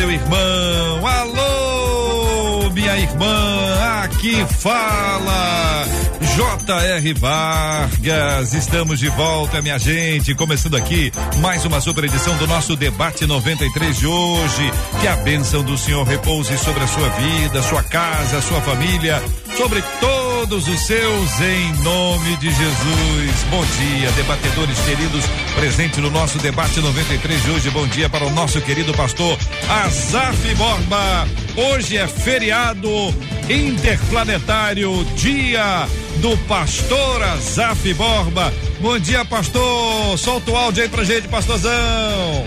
meu irmão. Alô, minha irmã. Aqui fala J.R. Vargas, estamos de volta, minha gente. Começando aqui mais uma super edição do nosso debate 93 de hoje. Que a bênção do Senhor repouse sobre a sua vida, sua casa, sua família, sobre todos os seus, em nome de Jesus. Bom dia, debatedores queridos, presente no nosso debate 93 de hoje. Bom dia para o nosso querido pastor Azaf Borba. Hoje é feriado interplanetário, dia do pastor Azaf Borba. Bom dia, pastor. Solta o áudio aí pra gente, pastorzão.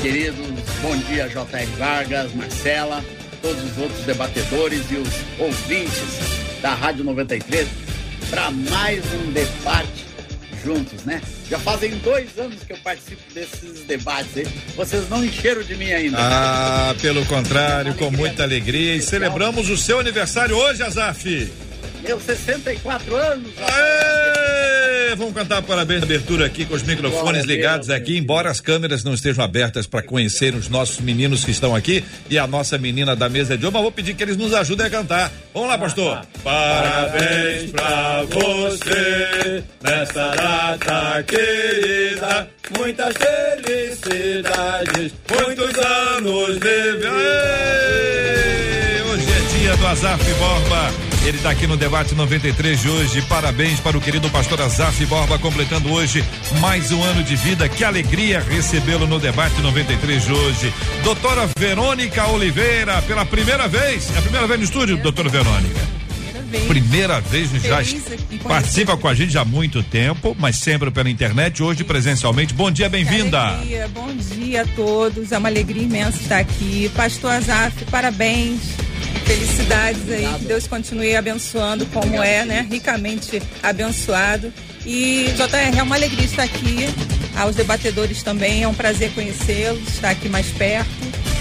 Queridos, bom dia, J.R. Vargas, Marcela, todos os outros debatedores e os ouvintes da Rádio 93 para mais um debate juntos, né? Já fazem dois anos que eu participo desses debates aí. Vocês não encheram de mim ainda. Ah, pelo contrário, com muita alegria. E celebramos o seu aniversário hoje, Azaf. Meus 64 anos. Aê! Vamos cantar parabéns na abertura aqui com os microfones ligados aqui, embora as câmeras não estejam abertas para conhecer os nossos meninos que estão aqui e a nossa menina da mesa de mas vou pedir que eles nos ajudem a cantar. Vamos lá, pastor. Parabéns pra você nesta data querida, muitas felicidades, muitos anos de vida. Hoje é dia do Azaf Borba. Ele está aqui no debate 93 de hoje. Parabéns para o querido pastor Azaf Borba, completando hoje mais um ano de vida. Que alegria recebê-lo no debate 93 de hoje. Doutora Verônica Oliveira, pela primeira vez. É a primeira vez no estúdio, doutora Verônica. Primeira vez já participa com a gente já há muito tempo, mas sempre pela internet, hoje presencialmente. Bom dia, bem-vinda. Bom dia a todos, é uma alegria imensa estar aqui. Pastor Azaf, parabéns. Felicidades aí, que Deus continue abençoando como é, né? Ricamente abençoado. E JR, é uma alegria estar aqui. Aos debatedores também, é um prazer conhecê-los, estar aqui mais perto.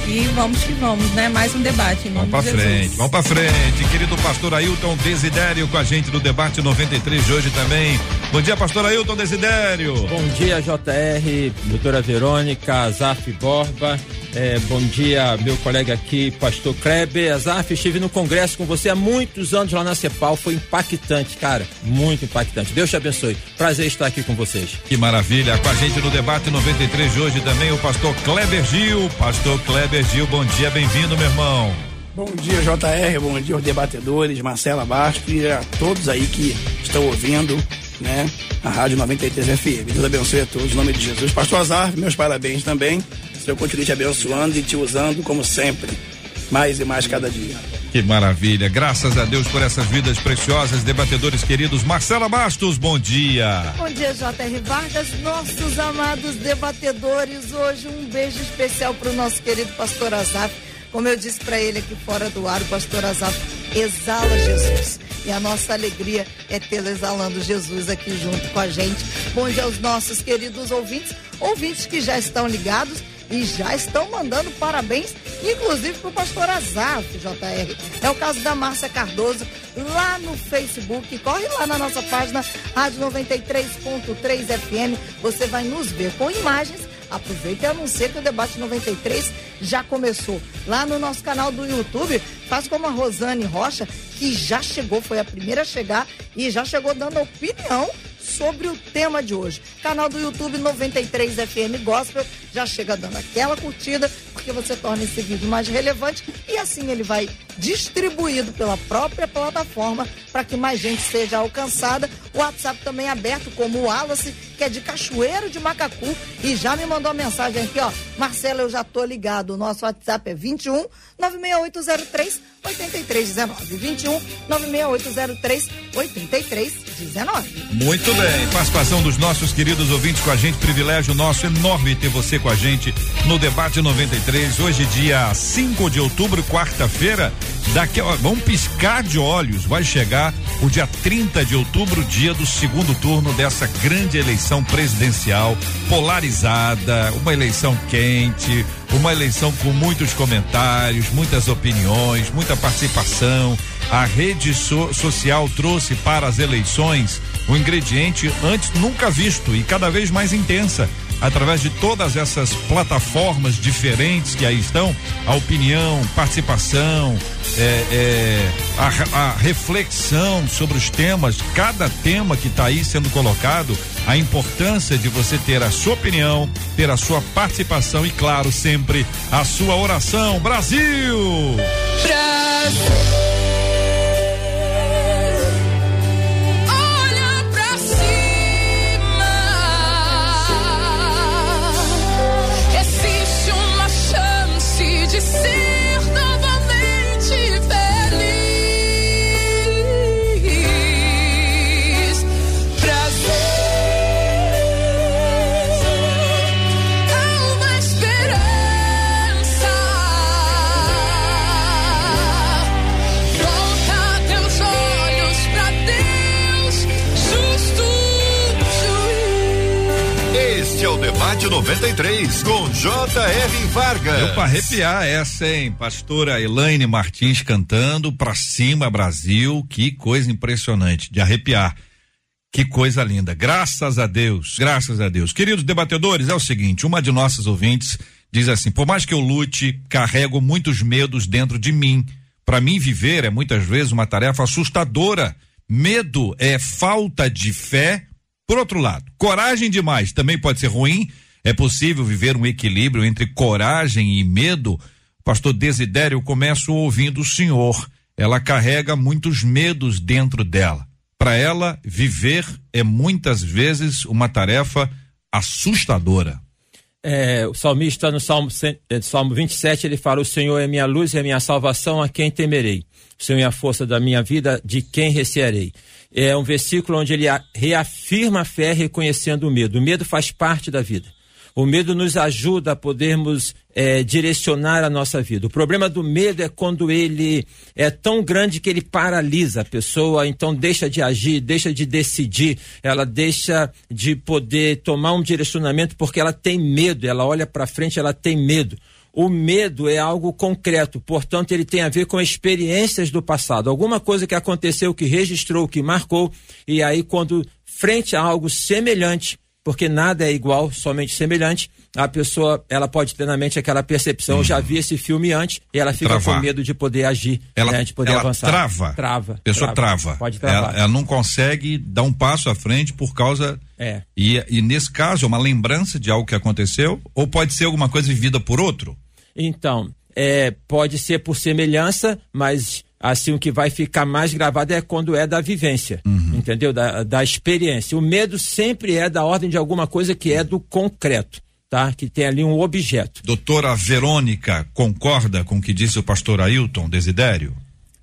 E vamos que vamos, né? Mais um debate. Em vamos pra frente, vamos pra frente. Querido pastor Ailton Desidério com a gente no debate 93 de hoje também. Bom dia, pastor Ailton Desidério. Bom dia, JR, doutora Verônica, Azaf Borba. É, bom dia, meu colega aqui, pastor Kleber. Azaf, estive no congresso com você há muitos anos lá na Cepal. Foi impactante, cara. Muito impactante. Deus te abençoe. Prazer estar aqui com vocês. Que maravilha. Com a gente no debate 93 de hoje também o pastor Kleber Gil. Pastor Kleber Gil, bom dia, bem-vindo, meu irmão. Bom dia, JR, bom dia aos debatedores, Marcela Bastos e a todos aí que estão ouvindo, né, a Rádio 93 FM. Deus abençoe a todos, em nome de Jesus. Pastor Azar, meus parabéns também. Senhor continue te abençoando e te usando como sempre, mais e mais cada dia. Que maravilha, graças a Deus por essas vidas preciosas, debatedores queridos. Marcela Bastos, bom dia. Bom dia, J.R. Vargas, nossos amados debatedores. Hoje um beijo especial para o nosso querido pastor Azaf. Como eu disse para ele aqui fora do ar, o pastor Azaf exala Jesus. E a nossa alegria é tê-lo exalando Jesus aqui junto com a gente. Bom dia aos nossos queridos ouvintes, ouvintes que já estão ligados e já estão mandando parabéns, inclusive para o pastor Azaf, JR. É o caso da Márcia Cardoso, lá no Facebook. Corre lá na nossa página Rádio 93.3 FM. Você vai nos ver com imagens. Aproveita e anuncia que o debate 93 já começou. Lá no nosso canal do YouTube, faz como a Rosane Rocha, que já chegou, foi a primeira a chegar e já chegou dando opinião sobre o tema de hoje. Canal do YouTube 93 FM Gospel já chega dando aquela curtida, porque você torna esse vídeo mais relevante e assim ele vai distribuído pela própria plataforma para que mais gente seja alcançada. O WhatsApp também é aberto, como o Wallace, que é de Cachoeiro de Macacu, e já me mandou uma mensagem aqui, ó. Marcela, eu já tô ligado. O nosso WhatsApp é 21 96803 8319. 21 96803 8319. Muito bem. Participação dos nossos queridos ouvintes com a gente. Privilégio nosso enorme ter você com a gente no Debate 93. Hoje, dia 5 de outubro, quarta-feira. Daqui, ó, vamos piscar de olhos. Vai chegar o dia 30 de outubro, dia do segundo turno dessa grande eleição presidencial polarizada, uma eleição quente, uma eleição com muitos comentários, muitas opiniões, muita participação. A rede so social trouxe para as eleições um ingrediente antes nunca visto e cada vez mais intensa através de todas essas plataformas diferentes que aí estão, a opinião, participação, é, é, a, a, reflexão sobre os temas, cada tema que está aí sendo colocado, a importância de você ter a sua opinião, ter a sua participação e, claro, sempre a sua oração. Brasil! Brasil! J.R. Vargas. Deu pra arrepiar essa, hein? Pastora Elaine Martins cantando pra cima Brasil. Que coisa impressionante, de arrepiar. Que coisa linda. Graças a Deus, graças a Deus. Queridos debatedores, é o seguinte: uma de nossas ouvintes diz assim: por mais que eu lute, carrego muitos medos dentro de mim. Para mim, viver é muitas vezes uma tarefa assustadora. Medo é falta de fé por outro lado, coragem demais também pode ser ruim. É possível viver um equilíbrio entre coragem e medo? Pastor Desidério, começo ouvindo o senhor. Ela carrega muitos medos dentro dela. Para ela, viver é muitas vezes uma tarefa assustadora. É, o salmista no Salmo, é, Salmo 27, ele fala: O Senhor é minha luz e a minha salvação, a quem temerei? O Senhor é a força da minha vida, de quem recearei? é um versículo onde ele reafirma a fé reconhecendo o medo. O medo faz parte da vida. O medo nos ajuda a podermos é, direcionar a nossa vida. O problema do medo é quando ele é tão grande que ele paralisa a pessoa, então deixa de agir, deixa de decidir, ela deixa de poder tomar um direcionamento porque ela tem medo, ela olha para frente, ela tem medo. O medo é algo concreto, portanto, ele tem a ver com experiências do passado. Alguma coisa que aconteceu, que registrou, que marcou, e aí, quando frente a algo semelhante, porque nada é igual, somente semelhante, a pessoa ela pode ter na mente aquela percepção, uhum. já vi esse filme antes, e ela fica Travar. com medo de poder agir, ela, né, de poder ela avançar. Trava. Trava. A pessoa trava. trava. Pode travar. Ela, ela, não consegue dar um passo à frente por causa. É. E, e nesse caso, é uma lembrança de algo que aconteceu, ou pode ser alguma coisa vivida por outro? Então, é, pode ser por semelhança, mas assim o que vai ficar mais gravado é quando é da vivência, uhum. entendeu? Da, da experiência. O medo sempre é da ordem de alguma coisa que é do concreto. Tá? Que tem ali um objeto. Doutora Verônica concorda com o que disse o pastor Ailton Desidério?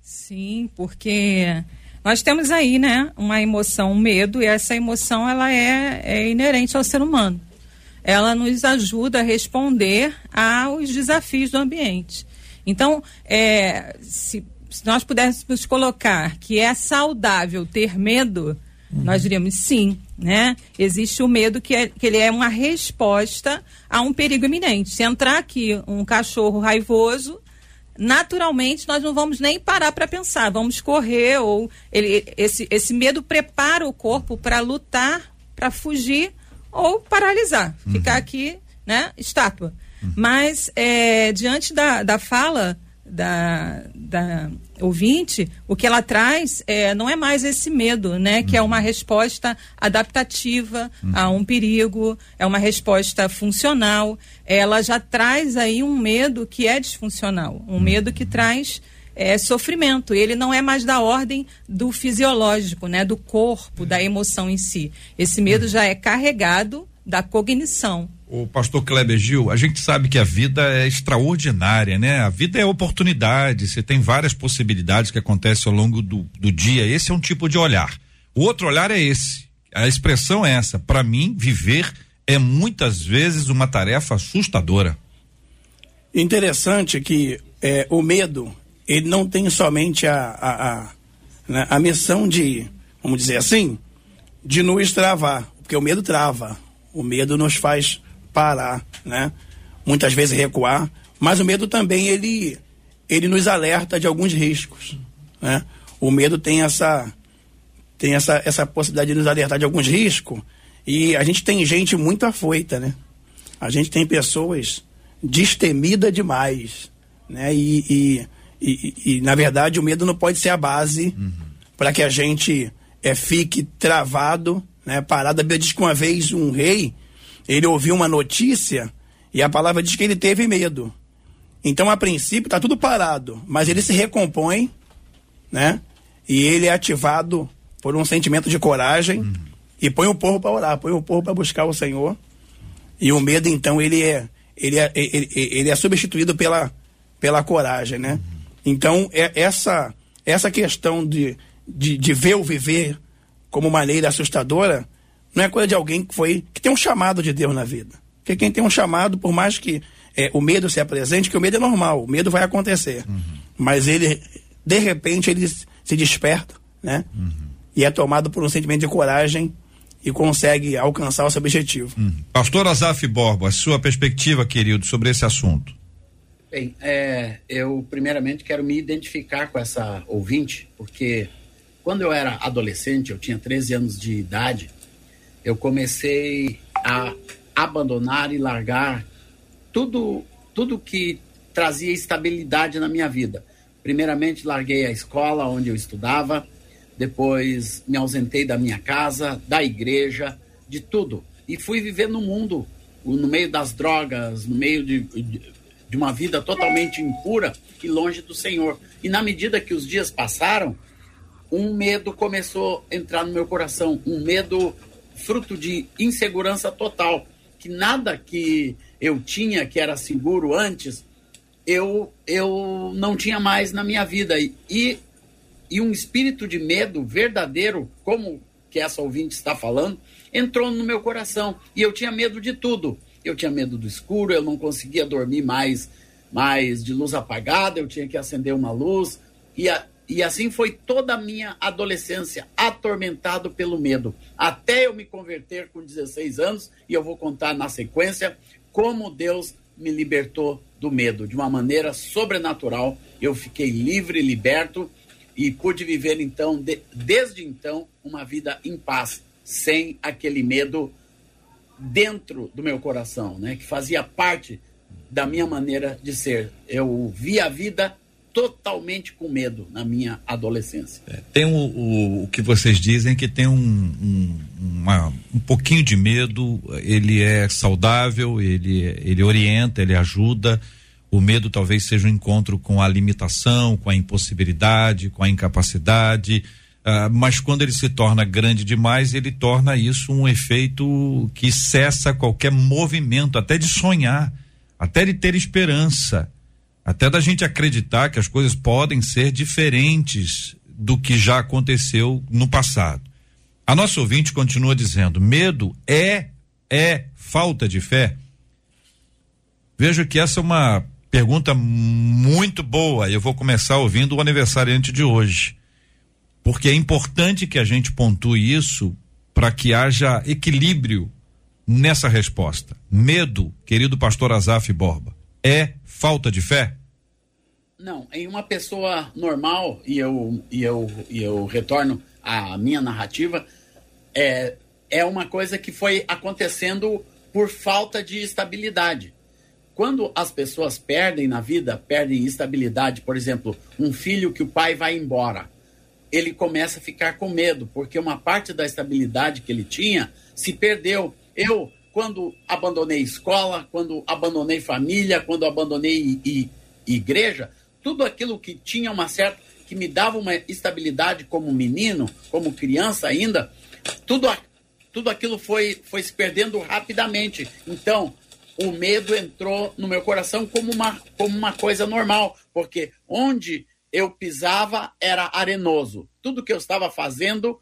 Sim, porque nós temos aí, né, uma emoção, um medo, e essa emoção ela é, é inerente ao ser humano ela nos ajuda a responder aos desafios do ambiente. Então, é, se, se, nós pudéssemos colocar que é saudável ter medo, uhum. nós diríamos sim, né? Existe o medo que, é, que ele é uma resposta a um perigo iminente. Se entrar aqui um cachorro raivoso, naturalmente nós não vamos nem parar para pensar, vamos correr ou ele, esse, esse medo prepara o corpo para lutar, para fugir ou paralisar, uhum. ficar aqui, né, estátua. Uhum. Mas, é, diante da, da fala da, da ouvinte, o que ela traz é, não é mais esse medo, né? Que é uma uhum. resposta adaptativa uhum. a um perigo, é uma resposta funcional. Ela já traz aí um medo que é disfuncional, um uhum. medo que traz é, sofrimento. Ele não é mais da ordem do fisiológico, né, do corpo, da emoção em si. Esse medo já é carregado da cognição. O pastor Kleber Gil, a gente sabe que a vida é extraordinária, né? A vida é oportunidade, você tem várias possibilidades que acontecem ao longo do, do dia. Esse é um tipo de olhar. O outro olhar é esse. A expressão é essa. Para mim, viver é muitas vezes uma tarefa assustadora. Interessante que é, o medo, ele não tem somente a, a, a, né, a missão de, vamos dizer assim, de nos travar, porque o medo trava, o medo nos faz parar, né? Muitas vezes recuar, mas o medo também ele ele nos alerta de alguns riscos, né? O medo tem essa tem essa essa possibilidade de nos alertar de alguns riscos e a gente tem gente muito afoita, né? A gente tem pessoas destemida demais, né? E, e, e, e, na verdade o medo não pode ser a base uhum. para que a gente é, fique travado, né? Parado. Bíblia diz que uma vez um rei ele ouviu uma notícia e a palavra diz que ele teve medo. Então, a princípio, está tudo parado, mas ele se recompõe, né? E ele é ativado por um sentimento de coragem e põe o povo para orar, põe o povo para buscar o Senhor. E o medo, então, ele é, ele é, ele, ele é substituído pela, pela coragem, né? Então, é essa, essa questão de, de, de ver o viver como maneira assustadora não é coisa de alguém que foi que tem um chamado de Deus na vida. Porque quem tem um chamado, por mais que é, o medo se apresente, que o medo é normal, o medo vai acontecer. Uhum. Mas ele, de repente, ele se desperta, né? Uhum. E é tomado por um sentimento de coragem e consegue alcançar o seu objetivo. Uhum. Pastor Azaf Borba, a sua perspectiva, querido, sobre esse assunto. Bem, é, eu primeiramente quero me identificar com essa ouvinte, porque quando eu era adolescente, eu tinha 13 anos de idade, eu comecei a abandonar e largar tudo, tudo que trazia estabilidade na minha vida. Primeiramente, larguei a escola onde eu estudava, depois me ausentei da minha casa, da igreja, de tudo. E fui viver no mundo, no meio das drogas, no meio de, de uma vida totalmente impura e longe do Senhor. E na medida que os dias passaram, um medo começou a entrar no meu coração, um medo fruto de insegurança total, que nada que eu tinha que era seguro antes, eu eu não tinha mais na minha vida. E e um espírito de medo verdadeiro, como que essa ouvinte está falando, entrou no meu coração. E eu tinha medo de tudo. Eu tinha medo do escuro, eu não conseguia dormir mais mais de luz apagada, eu tinha que acender uma luz. E a, e assim foi toda a minha adolescência, atormentado pelo medo. Até eu me converter com 16 anos, e eu vou contar na sequência como Deus me libertou do medo. De uma maneira sobrenatural, eu fiquei livre, liberto e pude viver então, de, desde então, uma vida em paz, sem aquele medo dentro do meu coração, né? Que fazia parte da minha maneira de ser. Eu via a vida totalmente com medo na minha adolescência. É, tem o, o, o, que vocês dizem que tem um, um, uma, um pouquinho de medo, ele é saudável, ele, ele orienta, ele ajuda. O medo talvez seja um encontro com a limitação, com a impossibilidade, com a incapacidade. Uh, mas quando ele se torna grande demais, ele torna isso um efeito que cessa qualquer movimento, até de sonhar, até de ter esperança até da gente acreditar que as coisas podem ser diferentes do que já aconteceu no passado. A nossa ouvinte continua dizendo: medo é é falta de fé. Vejo que essa é uma pergunta muito boa. Eu vou começar ouvindo o aniversariante de hoje. Porque é importante que a gente pontue isso para que haja equilíbrio nessa resposta. Medo, querido pastor Azaf Borba, é falta de fé? Não, em uma pessoa normal, e eu, e eu, e eu retorno à minha narrativa, é, é uma coisa que foi acontecendo por falta de estabilidade. Quando as pessoas perdem na vida, perdem estabilidade, por exemplo, um filho que o pai vai embora, ele começa a ficar com medo, porque uma parte da estabilidade que ele tinha se perdeu. Eu quando abandonei escola, quando abandonei família, quando abandonei i, igreja, tudo aquilo que tinha uma certa que me dava uma estabilidade como menino, como criança ainda, tudo, tudo aquilo foi, foi se perdendo rapidamente. Então, o medo entrou no meu coração como uma, como uma coisa normal, porque onde eu pisava era arenoso. Tudo que eu estava fazendo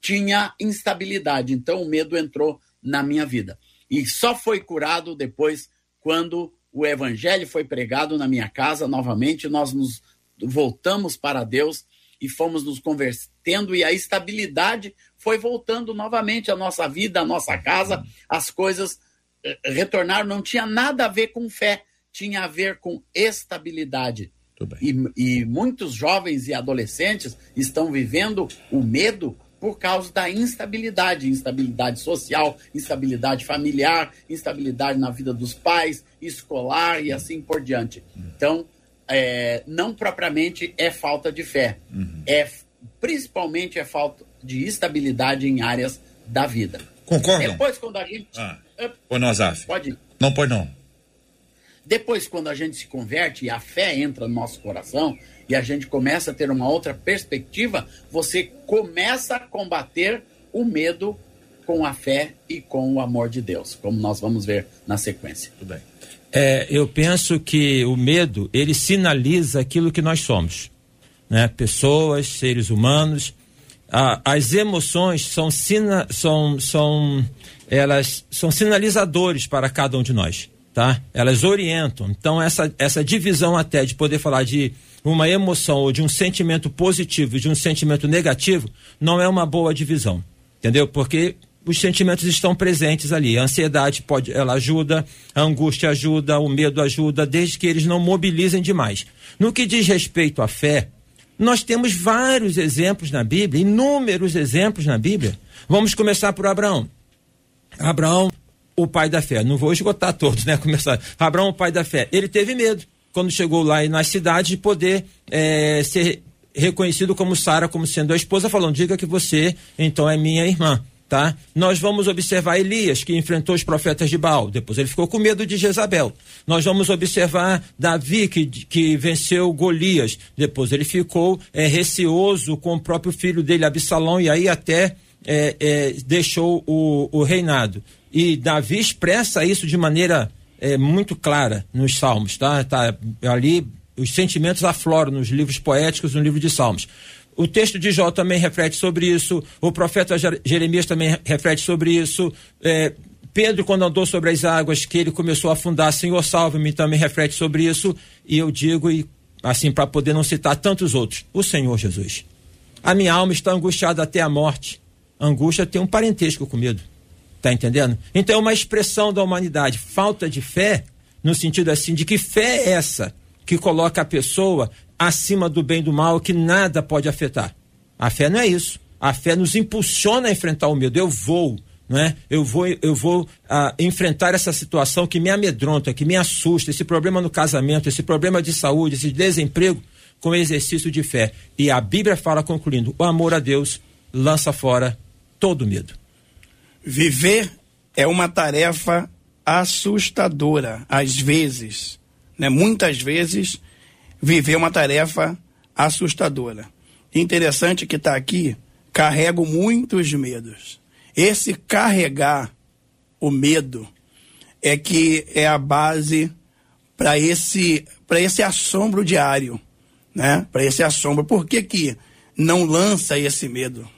tinha instabilidade. Então, o medo entrou na minha vida. E só foi curado depois quando o evangelho foi pregado na minha casa novamente, nós nos voltamos para Deus e fomos nos convertendo e a estabilidade foi voltando novamente à nossa vida, à nossa casa, as coisas eh, retornaram, não tinha nada a ver com fé, tinha a ver com estabilidade. E, e muitos jovens e adolescentes estão vivendo o medo por causa da instabilidade, instabilidade social, instabilidade familiar, instabilidade na vida dos pais, escolar e assim por diante. Então, é, não propriamente é falta de fé, uhum. é principalmente é falta de estabilidade em áreas da vida. Concordam? Depois, quando a gente. Ah, Azaf. Pode ir. Não, põe não. Depois, quando a gente se converte e a fé entra no nosso coração e a gente começa a ter uma outra perspectiva, você começa a combater o medo com a fé e com o amor de Deus, como nós vamos ver na sequência. Tudo bem. É, eu penso que o medo, ele sinaliza aquilo que nós somos. Né? Pessoas, seres humanos. As emoções são, sina, são, são, elas são sinalizadores para cada um de nós. Tá? Elas orientam. Então, essa, essa divisão até de poder falar de uma emoção ou de um sentimento positivo de um sentimento negativo não é uma boa divisão. Entendeu? Porque os sentimentos estão presentes ali. A ansiedade pode, ela ajuda, a angústia ajuda, o medo ajuda, desde que eles não mobilizem demais. No que diz respeito à fé, nós temos vários exemplos na Bíblia, inúmeros exemplos na Bíblia. Vamos começar por Abraão. Abraão, o pai da fé. Não vou esgotar todos, né? Começar. Abraão, o pai da fé. Ele teve medo quando chegou lá nas cidades de poder é, ser reconhecido como Sara, como sendo a esposa, falando: diga que você então é minha irmã. Tá? Nós vamos observar Elias, que enfrentou os profetas de Baal. Depois ele ficou com medo de Jezabel. Nós vamos observar Davi, que, que venceu Golias. Depois ele ficou é, receoso com o próprio filho dele, Absalão, e aí até é, é, deixou o, o, reinado. E Davi expressa isso de maneira é, muito clara nos Salmos. Tá? tá ali os sentimentos afloram nos livros poéticos, no livro de Salmos. O texto de Jó também reflete sobre isso, o profeta Jeremias também reflete sobre isso. É, Pedro, quando andou sobre as águas, que ele começou a afundar, Senhor, salve-me, também reflete sobre isso. E eu digo, e assim, para poder não citar tantos outros, o Senhor Jesus. A minha alma está angustiada até a morte. Angústia tem um parentesco com medo. Tá entendendo? Então é uma expressão da humanidade. Falta de fé, no sentido assim, de que fé é essa que coloca a pessoa acima do bem e do mal que nada pode afetar. A fé não é isso. A fé nos impulsiona a enfrentar o medo. Eu vou, não é? Eu vou, eu vou ah, enfrentar essa situação que me amedronta, que me assusta, esse problema no casamento, esse problema de saúde, esse desemprego, com exercício de fé. E a Bíblia fala, concluindo, o amor a Deus lança fora todo medo. Viver é uma tarefa assustadora, às vezes, né? Muitas vezes viver uma tarefa assustadora. Interessante que está aqui, carrego muitos medos. Esse carregar o medo é que é a base para esse para esse assombro diário, né? Para esse assombro. Por que, que não lança esse medo,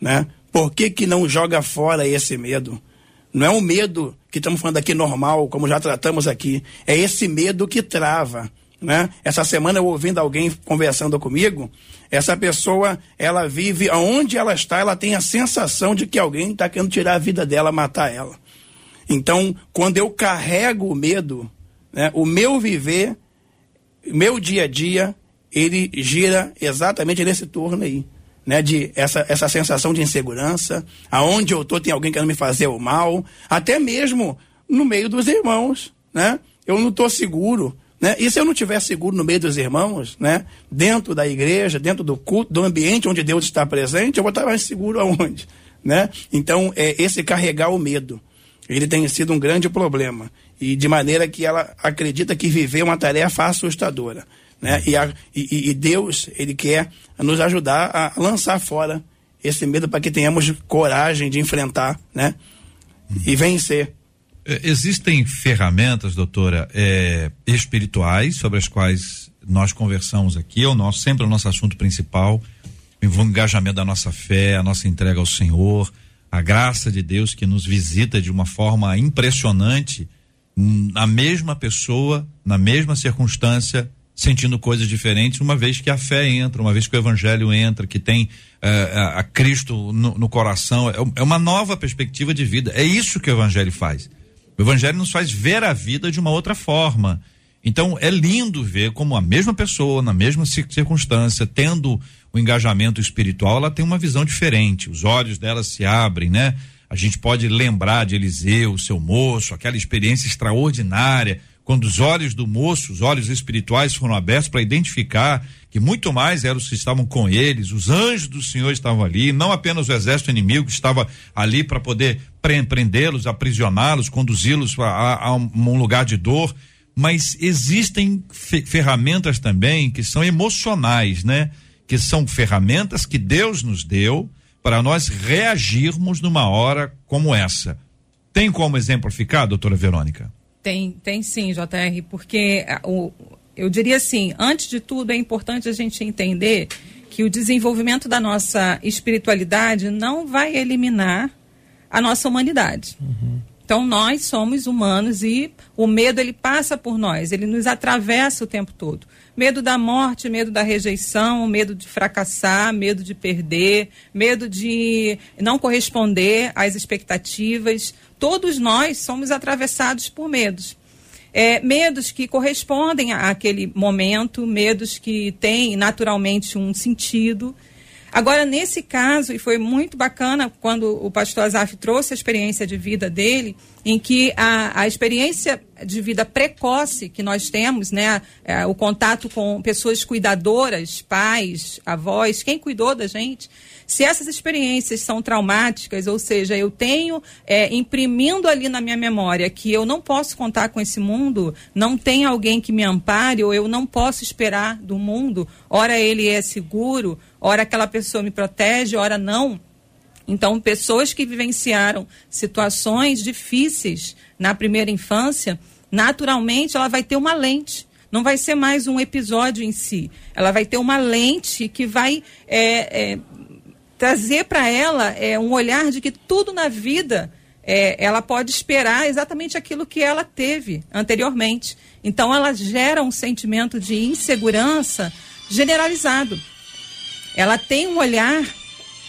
né? Por que, que não joga fora esse medo? Não é um medo que estamos falando aqui normal, como já tratamos aqui. É esse medo que trava. Né? Essa semana eu ouvindo alguém conversando comigo, essa pessoa, ela vive aonde ela está, ela tem a sensação de que alguém está querendo tirar a vida dela, matar ela. Então, quando eu carrego o medo, né, o meu viver, meu dia a dia, ele gira exatamente nesse torno aí. Né, de essa, essa sensação de insegurança, aonde eu estou tem alguém querendo me fazer o mal, até mesmo no meio dos irmãos, né? Eu não estou seguro, né? E se eu não estiver seguro no meio dos irmãos, né? dentro da igreja, dentro do culto, do ambiente onde Deus está presente, eu vou estar mais seguro aonde? Né? Então, é esse carregar o medo, ele tem sido um grande problema. E de maneira que ela acredita que viver é uma tarefa assustadora. Né? E, a, e, e Deus, Ele quer nos ajudar a lançar fora esse medo para que tenhamos coragem de enfrentar né? e vencer. É, existem ferramentas, doutora, é, espirituais sobre as quais nós conversamos aqui, é o nosso, sempre o nosso assunto principal, o engajamento da nossa fé, a nossa entrega ao Senhor, a graça de Deus que nos visita de uma forma impressionante, na mesma pessoa, na mesma circunstância, sentindo coisas diferentes, uma vez que a fé entra, uma vez que o evangelho entra, que tem uh, a Cristo no, no coração, é, é, uma nova perspectiva de vida. É isso que o evangelho faz. O evangelho nos faz ver a vida de uma outra forma. Então é lindo ver como a mesma pessoa, na mesma circunstância, tendo o engajamento espiritual, ela tem uma visão diferente. Os olhos dela se abrem, né? A gente pode lembrar de Eliseu, seu moço, aquela experiência extraordinária, quando os olhos do moço, os olhos espirituais foram abertos para identificar que muito mais eram os que estavam com eles, os anjos do Senhor estavam ali, não apenas o exército inimigo que estava ali para poder prendê-los, aprisioná-los, conduzi-los a, a, um lugar de dor, mas existem ferramentas também que são emocionais, né? que são ferramentas que Deus nos deu para nós reagirmos numa hora como essa. Tem como exemplificar, doutora Verônica? Tem, tem sim, JR, porque o, eu diria assim, antes de tudo é importante a gente entender que o desenvolvimento da nossa espiritualidade não vai eliminar a nossa humanidade. Uhum. Então nós somos humanos e o medo ele passa por nós, ele nos atravessa o tempo todo. Medo da morte, medo da rejeição, medo de fracassar, medo de perder, medo de não corresponder às expectativas. Todos nós somos atravessados por medos. É, medos que correspondem àquele momento, medos que têm naturalmente um sentido. Agora, nesse caso, e foi muito bacana quando o pastor Azaf trouxe a experiência de vida dele, em que a, a experiência de vida precoce que nós temos, né, é, o contato com pessoas cuidadoras, pais, avós, quem cuidou da gente, se essas experiências são traumáticas, ou seja, eu tenho é, imprimindo ali na minha memória que eu não posso contar com esse mundo, não tem alguém que me ampare, ou eu não posso esperar do mundo, ora ele é seguro, ora aquela pessoa me protege, ora não. Então, pessoas que vivenciaram situações difíceis na primeira infância, naturalmente ela vai ter uma lente. Não vai ser mais um episódio em si. Ela vai ter uma lente que vai é, é, trazer para ela é, um olhar de que tudo na vida é, ela pode esperar exatamente aquilo que ela teve anteriormente. Então, ela gera um sentimento de insegurança generalizado ela tem um olhar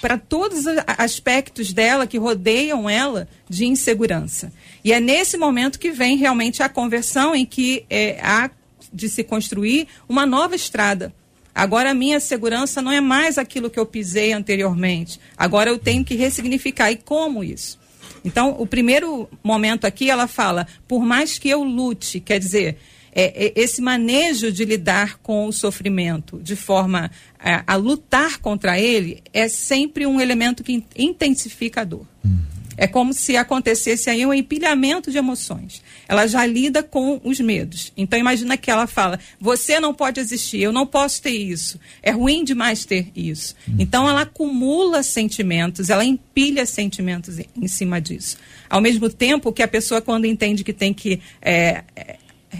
para todos os aspectos dela que rodeiam ela de insegurança. E é nesse momento que vem realmente a conversão em que é, há de se construir uma nova estrada. Agora a minha segurança não é mais aquilo que eu pisei anteriormente. Agora eu tenho que ressignificar. E como isso? Então, o primeiro momento aqui, ela fala, por mais que eu lute, quer dizer, é, é, esse manejo de lidar com o sofrimento de forma a, a, lutar contra ele é sempre um elemento que intensifica a dor. Uhum. É como se acontecesse aí um empilhamento de emoções. Ela já lida com os medos. Então imagina que ela fala: você não pode existir, eu não posso ter isso. É ruim demais ter isso. Uhum. Então ela acumula sentimentos, ela empilha sentimentos em cima disso. Ao mesmo tempo que a pessoa quando entende que tem que é,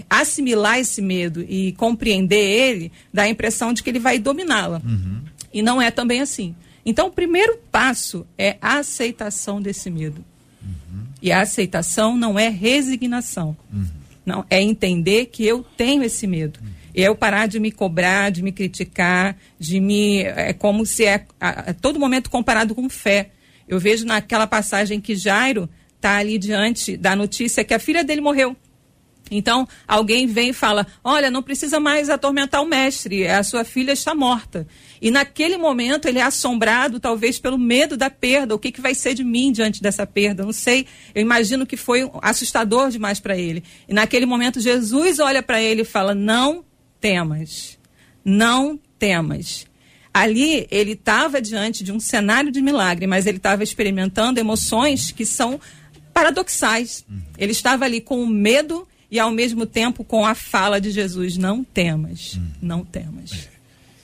assimilar esse medo e compreender ele, dá a impressão de que ele vai dominá-la. Uhum. E não é também assim. Então, o primeiro passo é a aceitação desse medo. Uhum. E a aceitação não é resignação. Uhum. Não, é entender que eu tenho esse medo. Uhum. Eu parar de me cobrar, de me criticar, de me. É como se é a, a todo momento comparado com fé. Eu vejo naquela passagem que Jairo está ali diante da notícia que a filha dele morreu. Então, alguém vem e fala: Olha, não precisa mais atormentar o mestre, a sua filha está morta. E naquele momento ele é assombrado, talvez pelo medo da perda. O que, que vai ser de mim diante dessa perda? Não sei. Eu imagino que foi assustador demais para ele. E naquele momento Jesus olha para ele e fala: Não temas, não temas. Ali ele estava diante de um cenário de milagre, mas ele estava experimentando emoções que são paradoxais. Ele estava ali com o medo e ao mesmo tempo com a fala de Jesus: não temas, hum. não temas.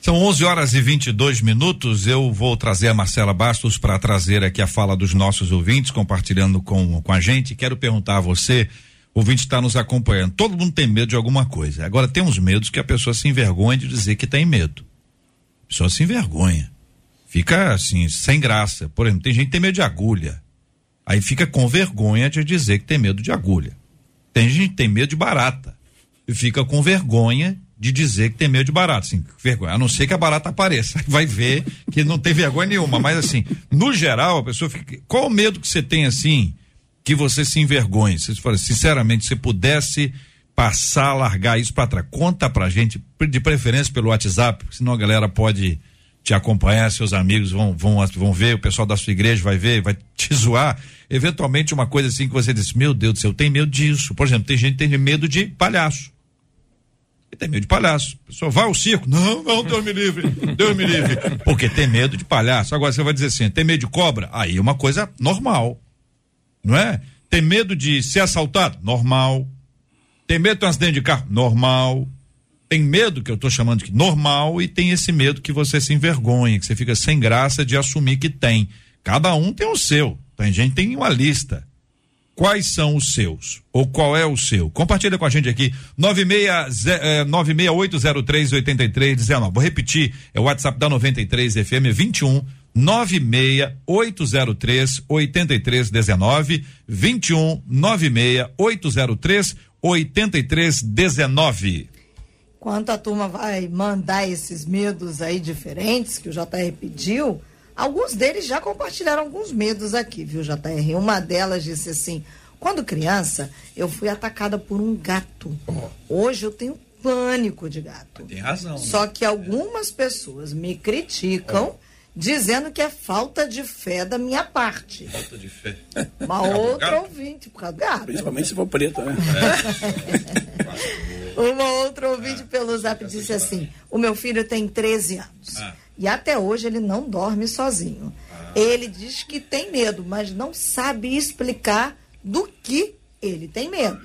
São 11 horas e 22 minutos. Eu vou trazer a Marcela Bastos para trazer aqui a fala dos nossos ouvintes, compartilhando com, com a gente. Quero perguntar a você, o ouvinte está nos acompanhando. Todo mundo tem medo de alguma coisa. Agora, tem uns medos que a pessoa se envergonha de dizer que tem medo. A pessoa se envergonha. Fica assim, sem graça. Por exemplo, tem gente que tem medo de agulha. Aí fica com vergonha de dizer que tem medo de agulha. Tem gente que tem medo de barata. E fica com vergonha de dizer que tem medo de barata, assim, vergonha, a não ser que a barata apareça, vai ver que não tem vergonha nenhuma, mas assim, no geral, a pessoa fica, qual o medo que você tem assim, que você se envergonhe, você fala, sinceramente, se pudesse passar, largar isso para trás, conta pra gente, de preferência pelo WhatsApp, senão a galera pode te acompanhar, seus amigos vão, vão, vão ver, o pessoal da sua igreja vai ver, vai te zoar, eventualmente uma coisa assim que você diz, meu Deus do céu, tem medo disso, por exemplo, tem gente que tem medo de palhaço, e tem medo de palhaço. A pessoa vai ao circo. Não, não, Deus me livre. Deus me livre. Porque tem medo de palhaço. Agora você vai dizer assim: tem medo de cobra? Aí é uma coisa normal. Não é? Tem medo de ser assaltado? Normal. Tem medo de um acidente de carro? Normal. Tem medo, que eu estou chamando de normal, e tem esse medo que você se envergonha, que você fica sem graça de assumir que tem. Cada um tem o seu. Tem gente tem uma lista quais são os seus? Ou qual é o seu? Compartilha com a gente aqui, 968038319. Eh, Vou repetir, é o WhatsApp da 93 FM 21 96803 8319 21 96803 8319. Enquanto a turma vai mandar esses medos aí diferentes que o JR pediu, Alguns deles já compartilharam alguns medos aqui, viu, JR? Uma delas disse assim: quando criança, eu fui atacada por um gato. Hoje eu tenho pânico de gato. Tem razão. Só que algumas pessoas me criticam. Dizendo que é falta de fé da minha parte. Falta de fé. Uma outra ouvinte, por causa do gato. Principalmente se for preto, né? É. Uma outra ouvinte pelo zap disse assim: O meu filho tem 13 anos. Ah. E até hoje ele não dorme sozinho. Ah. Ele diz que tem medo, mas não sabe explicar do que ele tem medo.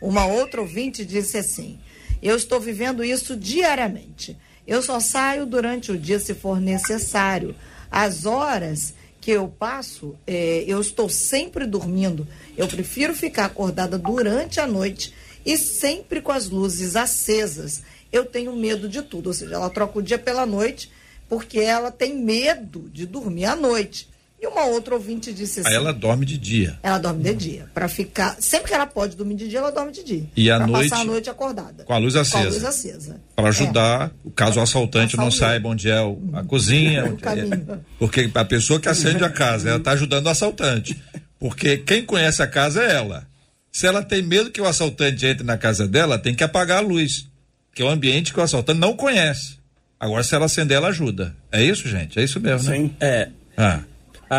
Uma outra ouvinte disse assim: Eu estou vivendo isso diariamente. Eu só saio durante o dia se for necessário. As horas que eu passo, é, eu estou sempre dormindo. Eu prefiro ficar acordada durante a noite e sempre com as luzes acesas. Eu tenho medo de tudo. Ou seja, ela troca o dia pela noite porque ela tem medo de dormir à noite. E uma outra ouvinte disse assim. Aí ela dorme de dia. Ela dorme de dia. Para ficar. Sempre que ela pode dormir de dia, ela dorme de dia. E à noite. passar a noite acordada. Com a luz acesa. Com a luz acesa. Para ajudar, é. caso o assaltante não saiba onde é a cozinha. o é. Porque a pessoa que acende a casa, ela está ajudando o assaltante. Porque quem conhece a casa é ela. Se ela tem medo que o assaltante entre na casa dela, tem que apagar a luz. Que é o ambiente que o assaltante não conhece. Agora, se ela acender, ela ajuda. É isso, gente? É isso mesmo, né? Sim. É. Ah.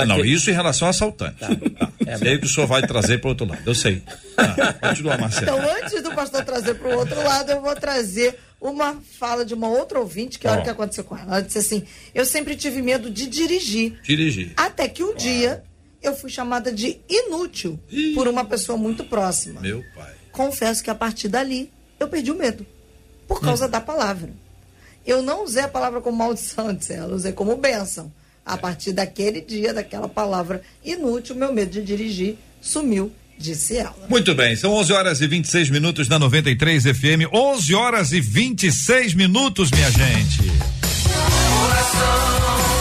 Ah, não, isso em relação ao assaltante. Tá. Tá. É, sei que o senhor vai trazer para o outro lado, eu sei. Ah, continua, Marcelo. Então, antes do pastor trazer para o outro lado, eu vou trazer uma fala de uma outra ouvinte, que é oh. hora que aconteceu com ela. Ela disse assim: Eu sempre tive medo de dirigir. Dirigir. Até que um dia eu fui chamada de inútil Ih. por uma pessoa muito próxima. Meu pai. Confesso que a partir dali eu perdi o medo. Por causa hum. da palavra. Eu não usei a palavra como maldição, disse ela, usei como bênção. A partir daquele dia, daquela palavra inútil, meu medo de dirigir sumiu, disse ela. Muito bem, são 11 horas e 26 minutos na 93 FM. 11 horas e 26 minutos, minha gente. Coração, coração.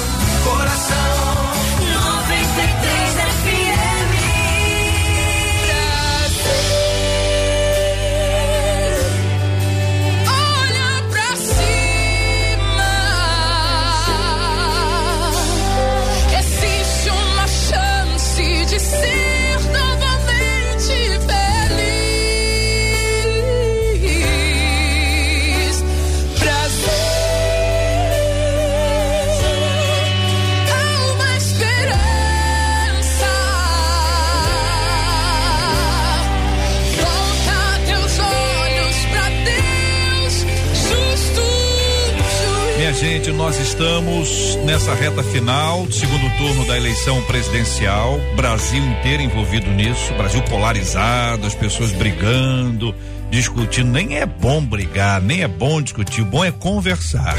Gente, nós estamos nessa reta final, segundo turno da eleição presidencial, Brasil inteiro envolvido nisso, Brasil polarizado, as pessoas brigando, discutindo. Nem é bom brigar, nem é bom discutir, o bom é conversar.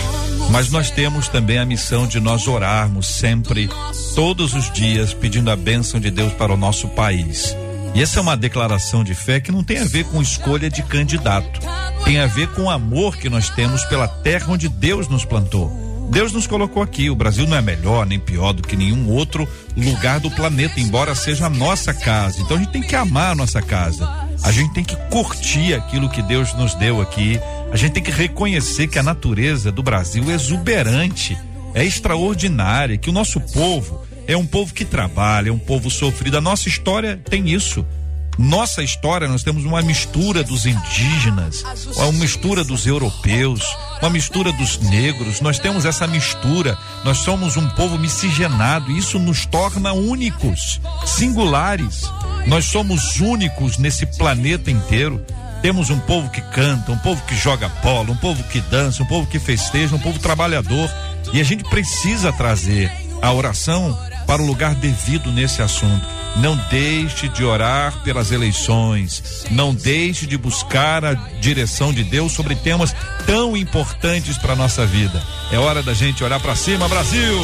Mas nós temos também a missão de nós orarmos sempre, todos os dias, pedindo a bênção de Deus para o nosso país. E essa é uma declaração de fé que não tem a ver com escolha de candidato. Tem a ver com o amor que nós temos pela terra onde Deus nos plantou. Deus nos colocou aqui. O Brasil não é melhor nem pior do que nenhum outro lugar do planeta, embora seja a nossa casa. Então a gente tem que amar a nossa casa. A gente tem que curtir aquilo que Deus nos deu aqui. A gente tem que reconhecer que a natureza do Brasil é exuberante, é extraordinária, que o nosso povo é um povo que trabalha, é um povo sofrido. A nossa história tem isso. Nossa história, nós temos uma mistura dos indígenas, uma mistura dos europeus, uma mistura dos negros. Nós temos essa mistura. Nós somos um povo miscigenado. Isso nos torna únicos, singulares. Nós somos únicos nesse planeta inteiro. Temos um povo que canta, um povo que joga bola, um povo que dança, um povo que festeja, um povo trabalhador. E a gente precisa trazer a oração para o lugar devido nesse assunto. Não deixe de orar pelas eleições. Não deixe de buscar a direção de Deus sobre temas tão importantes para nossa vida. É hora da gente olhar para cima, Brasil!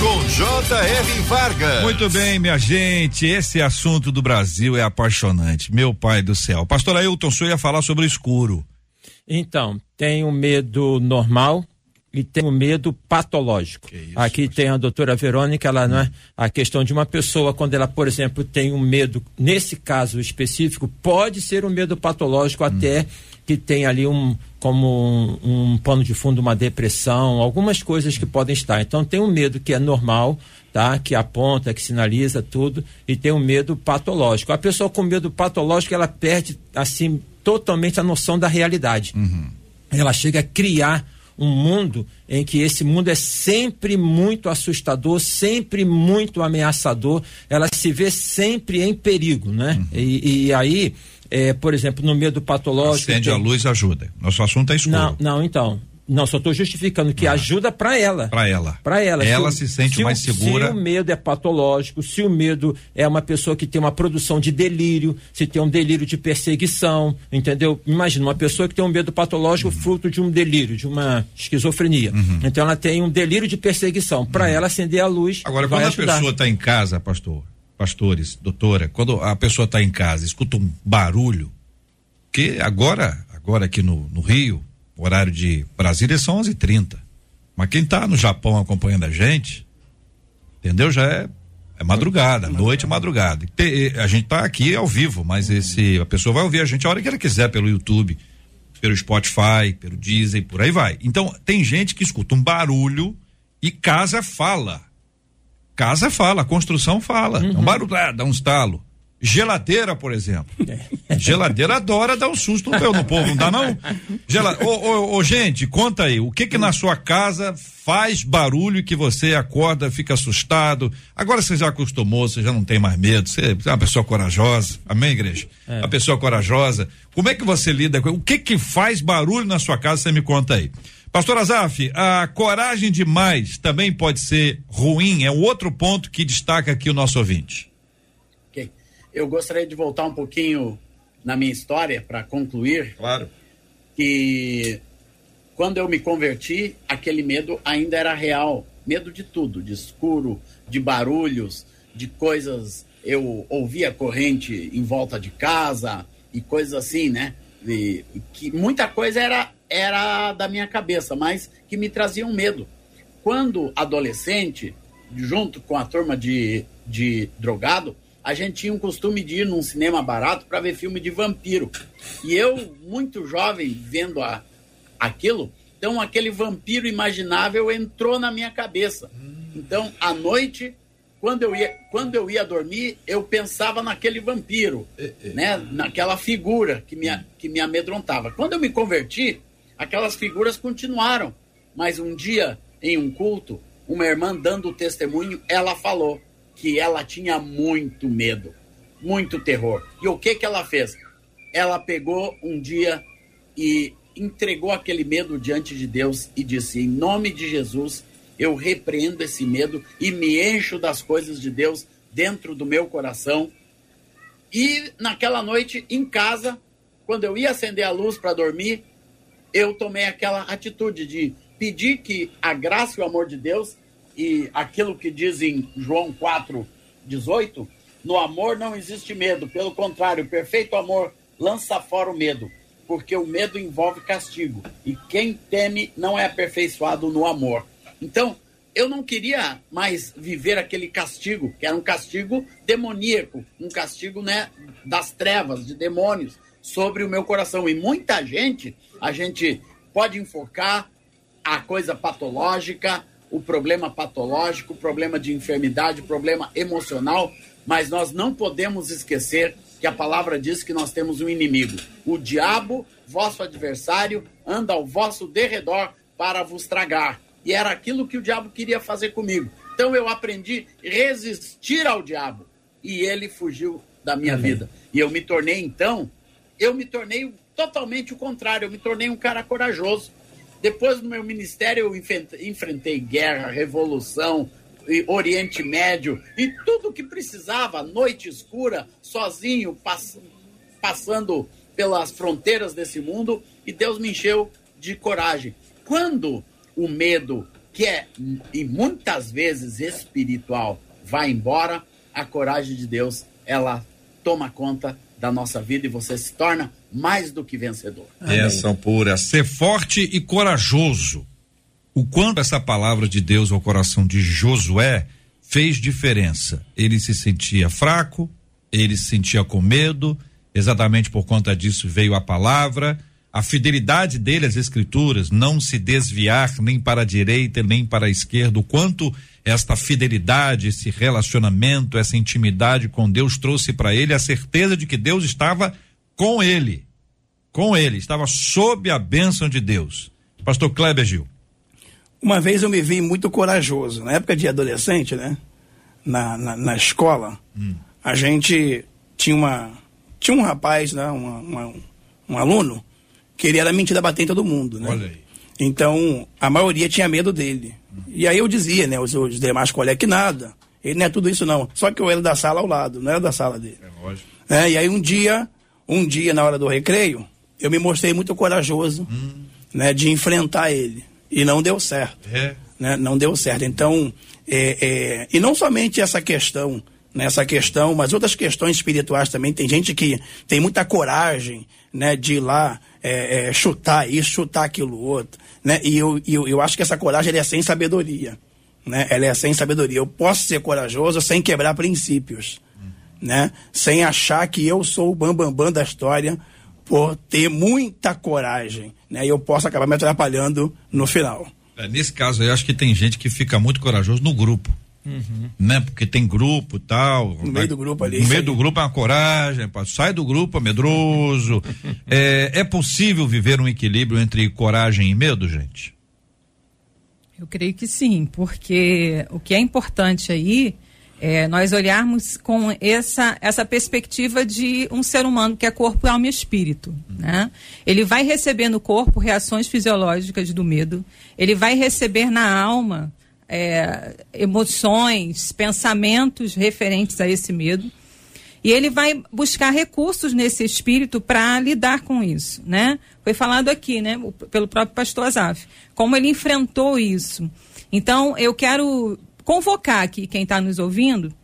Com J.R. Vargas. Muito bem, minha gente. Esse assunto do Brasil é apaixonante. Meu pai do céu. Pastor Ailton, o senhor ia falar sobre o escuro. Então, tem o medo normal e tem o medo patológico. Isso, Aqui tem a doutora Verônica, ela não é a questão de uma pessoa quando ela, por exemplo, tem um medo, nesse caso específico, pode ser um medo patológico hum. até que tem ali um como um, um, pano de fundo, uma depressão, algumas coisas que podem estar. Então tem um medo que é normal, tá? Que aponta, que sinaliza tudo, e tem um medo patológico. A pessoa com medo patológico, ela perde assim totalmente a noção da realidade. Uhum. Ela chega a criar um mundo em que esse mundo é sempre muito assustador, sempre muito ameaçador, ela se vê sempre em perigo, né? Uhum. E, e aí é, por exemplo, no medo patológico. Acende tem... a luz ajuda. Nosso assunto é escuro. Não, não, então. Não, só estou justificando que ah. ajuda para ela. Para ela. Para ela. Ela se, se sente se mais o, segura. Se o medo é patológico, se o medo é uma pessoa que tem uma produção de delírio, se tem um delírio de perseguição, entendeu? Imagina uma pessoa que tem um medo patológico uhum. fruto de um delírio, de uma esquizofrenia. Uhum. Então ela tem um delírio de perseguição. Para uhum. ela acender a luz. Agora, quando ajudar. a pessoa está em casa, pastor, pastores, doutora, quando a pessoa está em casa, escuta um barulho, que agora, agora aqui no, no Rio, horário de Brasília são 11h30. Mas quem está no Japão acompanhando a gente, entendeu? Já é, é madrugada, noite é madrugada. a gente está aqui ao vivo, mas esse a pessoa vai ouvir a gente a hora que ela quiser pelo YouTube, pelo Spotify, pelo Disney, por aí vai. Então, tem gente que escuta um barulho e casa fala. Casa fala, construção fala. Uhum. Um barulho, ah, dá um estalo. Geladeira, por exemplo. É. Geladeira adora dar um susto no, no povo, não dá não? Gela... Ô, ô, ô, gente, conta aí, o que que na sua casa faz barulho que você acorda, fica assustado? Agora você já acostumou, você já não tem mais medo, você é uma pessoa corajosa, amém, igreja? É. Uma pessoa corajosa. Como é que você lida com O que que faz barulho na sua casa, você me conta aí. Pastor Azaf, a coragem demais também pode ser ruim, é um outro ponto que destaca aqui o nosso ouvinte eu gostaria de voltar um pouquinho na minha história para concluir. Claro. Que quando eu me converti, aquele medo ainda era real. Medo de tudo, de escuro, de barulhos, de coisas. Eu ouvia corrente em volta de casa e coisas assim, né? E, que muita coisa era, era da minha cabeça, mas que me traziam medo. Quando adolescente, junto com a turma de, de drogado, a gente tinha um costume de ir num cinema barato para ver filme de vampiro. E eu, muito jovem, vendo a, aquilo, então aquele vampiro imaginável entrou na minha cabeça. Então, à noite, quando eu ia, quando eu ia dormir, eu pensava naquele vampiro, né? naquela figura que me, que me amedrontava. Quando eu me converti, aquelas figuras continuaram. Mas um dia, em um culto, uma irmã dando testemunho, ela falou que ela tinha muito medo, muito terror. E o que que ela fez? Ela pegou um dia e entregou aquele medo diante de Deus e disse: Em nome de Jesus, eu repreendo esse medo e me encho das coisas de Deus dentro do meu coração. E naquela noite, em casa, quando eu ia acender a luz para dormir, eu tomei aquela atitude de pedir que a graça e o amor de Deus e aquilo que diz em João 4, 18, no amor não existe medo, pelo contrário, o perfeito amor lança fora o medo, porque o medo envolve castigo, e quem teme não é aperfeiçoado no amor. Então, eu não queria mais viver aquele castigo, que era um castigo demoníaco, um castigo né, das trevas, de demônios, sobre o meu coração. E muita gente, a gente pode enfocar a coisa patológica, o problema patológico, o problema de enfermidade, o problema emocional, mas nós não podemos esquecer que a palavra diz que nós temos um inimigo. O diabo, vosso adversário, anda ao vosso derredor para vos tragar. E era aquilo que o diabo queria fazer comigo. Então eu aprendi a resistir ao diabo e ele fugiu da minha vida. E eu me tornei então, eu me tornei totalmente o contrário, eu me tornei um cara corajoso. Depois do meu ministério, eu enfrentei guerra, revolução, Oriente Médio e tudo o que precisava, noite escura, sozinho, pass passando pelas fronteiras desse mundo, e Deus me encheu de coragem. Quando o medo, que é e muitas vezes espiritual, vai embora, a coragem de Deus, ela toma conta da nossa vida e você se torna mais do que vencedor. Bênção pura. Ser forte e corajoso. O quanto essa palavra de Deus ao coração de Josué fez diferença. Ele se sentia fraco, ele se sentia com medo, exatamente por conta disso veio a palavra. A fidelidade dele às escrituras, não se desviar nem para a direita nem para a esquerda, o quanto esta fidelidade, esse relacionamento, essa intimidade com Deus trouxe para ele a certeza de que Deus estava com ele. Com ele, estava sob a bênção de Deus. Pastor Kleber Gil. Uma vez eu me vi muito corajoso, na época de adolescente, né? Na, na, na escola, hum. a gente tinha uma. Tinha um rapaz, né? Uma, uma, um aluno, que ele era mentira bater em todo mundo, né? Olha aí. Então, a maioria tinha medo dele. E aí eu dizia, né, os, os demais colegas, que nada. Ele não é tudo isso, não. Só que eu era da sala ao lado, não era da sala dele. É lógico. É, e aí um dia, um dia, na hora do recreio, eu me mostrei muito corajoso, hum. né, de enfrentar ele. E não deu certo. É. Né, não deu certo. Então, é, é, e não somente essa questão, nessa né, questão, mas outras questões espirituais também. Tem gente que tem muita coragem, né, de ir lá é, é, chutar isso, chutar aquilo outro né? E eu, eu, eu acho que essa coragem é sem sabedoria, né? Ela é sem sabedoria. Eu posso ser corajoso sem quebrar princípios, né? Sem achar que eu sou o bambambam bam, bam da história por ter muita coragem, né? E eu posso acabar me atrapalhando no final. É, nesse caso, eu acho que tem gente que fica muito corajoso no grupo. Uhum. Né? Porque tem grupo tal. No meio do grupo ali. No meio do grupo é uma coragem, sai do grupo é medroso. é, é possível viver um equilíbrio entre coragem e medo, gente? Eu creio que sim, porque o que é importante aí é nós olharmos com essa, essa perspectiva de um ser humano que é corpo, alma e espírito. Né? Ele vai receber no corpo reações fisiológicas do medo, ele vai receber na alma é, emoções, pensamentos referentes a esse medo. E ele vai buscar recursos nesse espírito para lidar com isso, né? Foi falado aqui, né, pelo próprio pastor Azaf, como ele enfrentou isso. Então, eu quero convocar aqui quem está nos ouvindo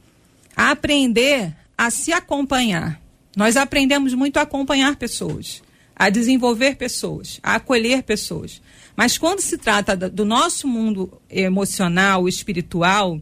a aprender a se acompanhar. Nós aprendemos muito a acompanhar pessoas, a desenvolver pessoas, a acolher pessoas. Mas quando se trata do nosso mundo emocional, espiritual,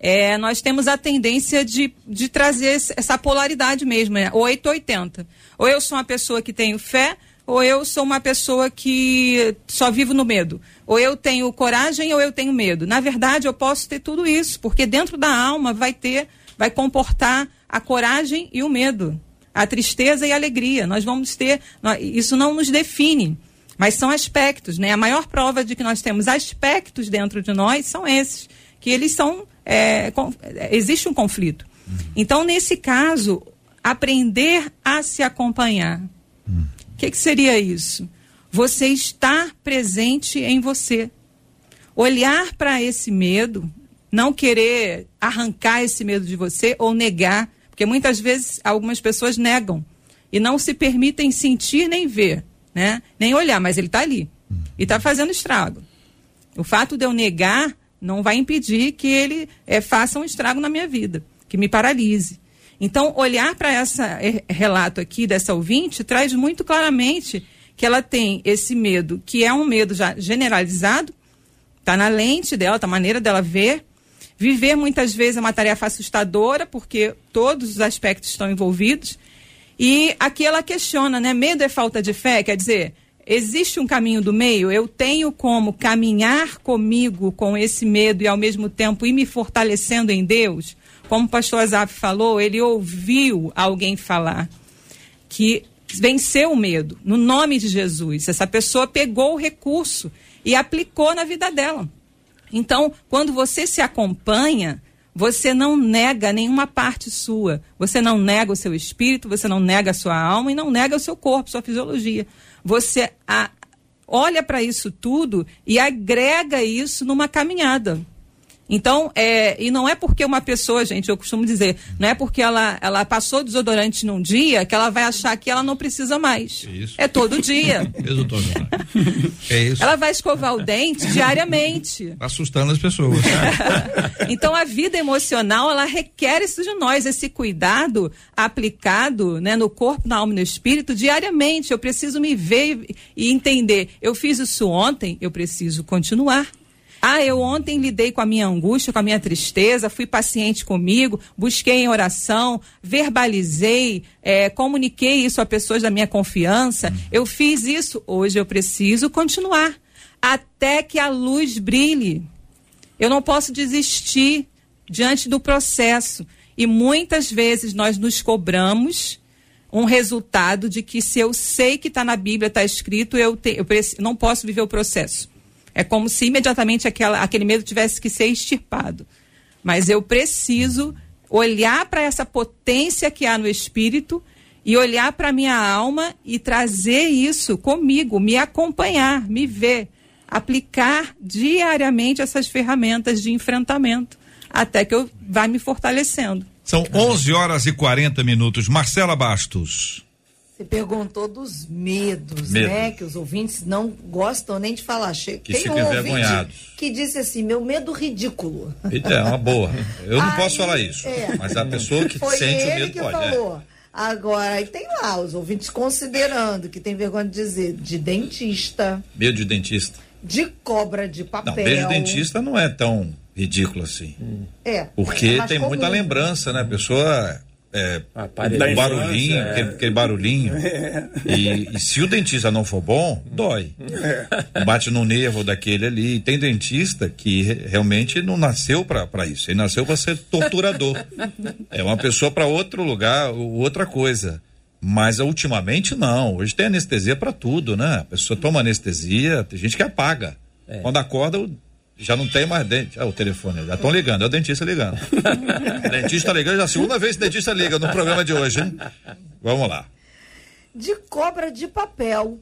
é, nós temos a tendência de, de trazer essa polaridade mesmo, é 880. Ou eu sou uma pessoa que tenho fé, ou eu sou uma pessoa que só vivo no medo. Ou eu tenho coragem ou eu tenho medo. Na verdade, eu posso ter tudo isso, porque dentro da alma vai ter, vai comportar a coragem e o medo, a tristeza e a alegria. Nós vamos ter, isso não nos define, mas são aspectos, né? A maior prova de que nós temos aspectos dentro de nós são esses, que eles são é, com, existe um conflito. Uhum. Então, nesse caso, aprender a se acompanhar. O uhum. que, que seria isso? Você estar presente em você. Olhar para esse medo, não querer arrancar esse medo de você ou negar, porque muitas vezes algumas pessoas negam e não se permitem sentir nem ver, né? Nem olhar, mas ele está ali e está fazendo estrago. O fato de eu negar não vai impedir que ele é, faça um estrago na minha vida, que me paralise. Então, olhar para esse eh, relato aqui dessa ouvinte traz muito claramente que ela tem esse medo, que é um medo já generalizado, está na lente dela, a maneira dela ver. Viver muitas vezes é uma tarefa assustadora, porque todos os aspectos estão envolvidos. E aqui ela questiona, né? Medo é falta de fé? Quer dizer, existe um caminho do meio? Eu tenho como caminhar comigo com esse medo e ao mesmo tempo ir me fortalecendo em Deus? Como o pastor Azaf falou, ele ouviu alguém falar que venceu o medo no nome de Jesus. Essa pessoa pegou o recurso e aplicou na vida dela. Então, quando você se acompanha, você não nega nenhuma parte sua. Você não nega o seu espírito, você não nega a sua alma e não nega o seu corpo, sua fisiologia você a, olha para isso tudo e agrega isso numa caminhada. Então, é, e não é porque uma pessoa, gente, eu costumo dizer, não é porque ela, ela passou desodorante num dia que ela vai achar que ela não precisa mais. Isso. É todo dia. é isso. Ela vai escovar o dente diariamente. Assustando as pessoas. então, a vida emocional, ela requer isso de nós, esse cuidado aplicado né, no corpo, na alma e no espírito diariamente. Eu preciso me ver e entender. Eu fiz isso ontem, eu preciso continuar. Ah, eu ontem lidei com a minha angústia, com a minha tristeza, fui paciente comigo, busquei em oração, verbalizei, é, comuniquei isso a pessoas da minha confiança. Eu fiz isso. Hoje eu preciso continuar até que a luz brilhe. Eu não posso desistir diante do processo. E muitas vezes nós nos cobramos um resultado de que se eu sei que está na Bíblia, está escrito, eu, te, eu não posso viver o processo. É como se imediatamente aquela, aquele medo tivesse que ser extirpado. Mas eu preciso olhar para essa potência que há no espírito e olhar para minha alma e trazer isso comigo, me acompanhar, me ver, aplicar diariamente essas ferramentas de enfrentamento até que eu vá me fortalecendo. São 11 horas e 40 minutos. Marcela Bastos. Você perguntou dos medos, Medo. né? Que os ouvintes não gostam nem de falar. Che... Que Tem um envergonhados. Que disse assim, meu medo ridículo. É uma boa. Eu não Aí, posso falar isso. É. Mas a pessoa que Foi sente o medo que pode. É. Falou. É. Agora, e tem lá os ouvintes considerando que tem vergonha de dizer de dentista. Medo de dentista. De cobra de papel. Não, medo de dentista não é tão ridículo assim. É. Porque é tem comum. muita lembrança, né? A pessoa é, um barulhinho, é. aquele, aquele, barulhinho. É. E, e, se o dentista não for bom, dói. É. Bate no nervo daquele ali. Tem dentista que realmente não nasceu para isso. Ele nasceu para ser torturador. é uma pessoa para outro lugar, outra coisa. Mas ultimamente não. Hoje tem anestesia para tudo, né? A pessoa toma anestesia, tem gente que apaga. É. Quando acorda, o já não tem mais dente. Ah, o telefone, já estão ligando, é o dentista ligando. o dentista ligando, já é a segunda vez que o dentista liga no programa de hoje, hein? Vamos lá. De cobra de papel.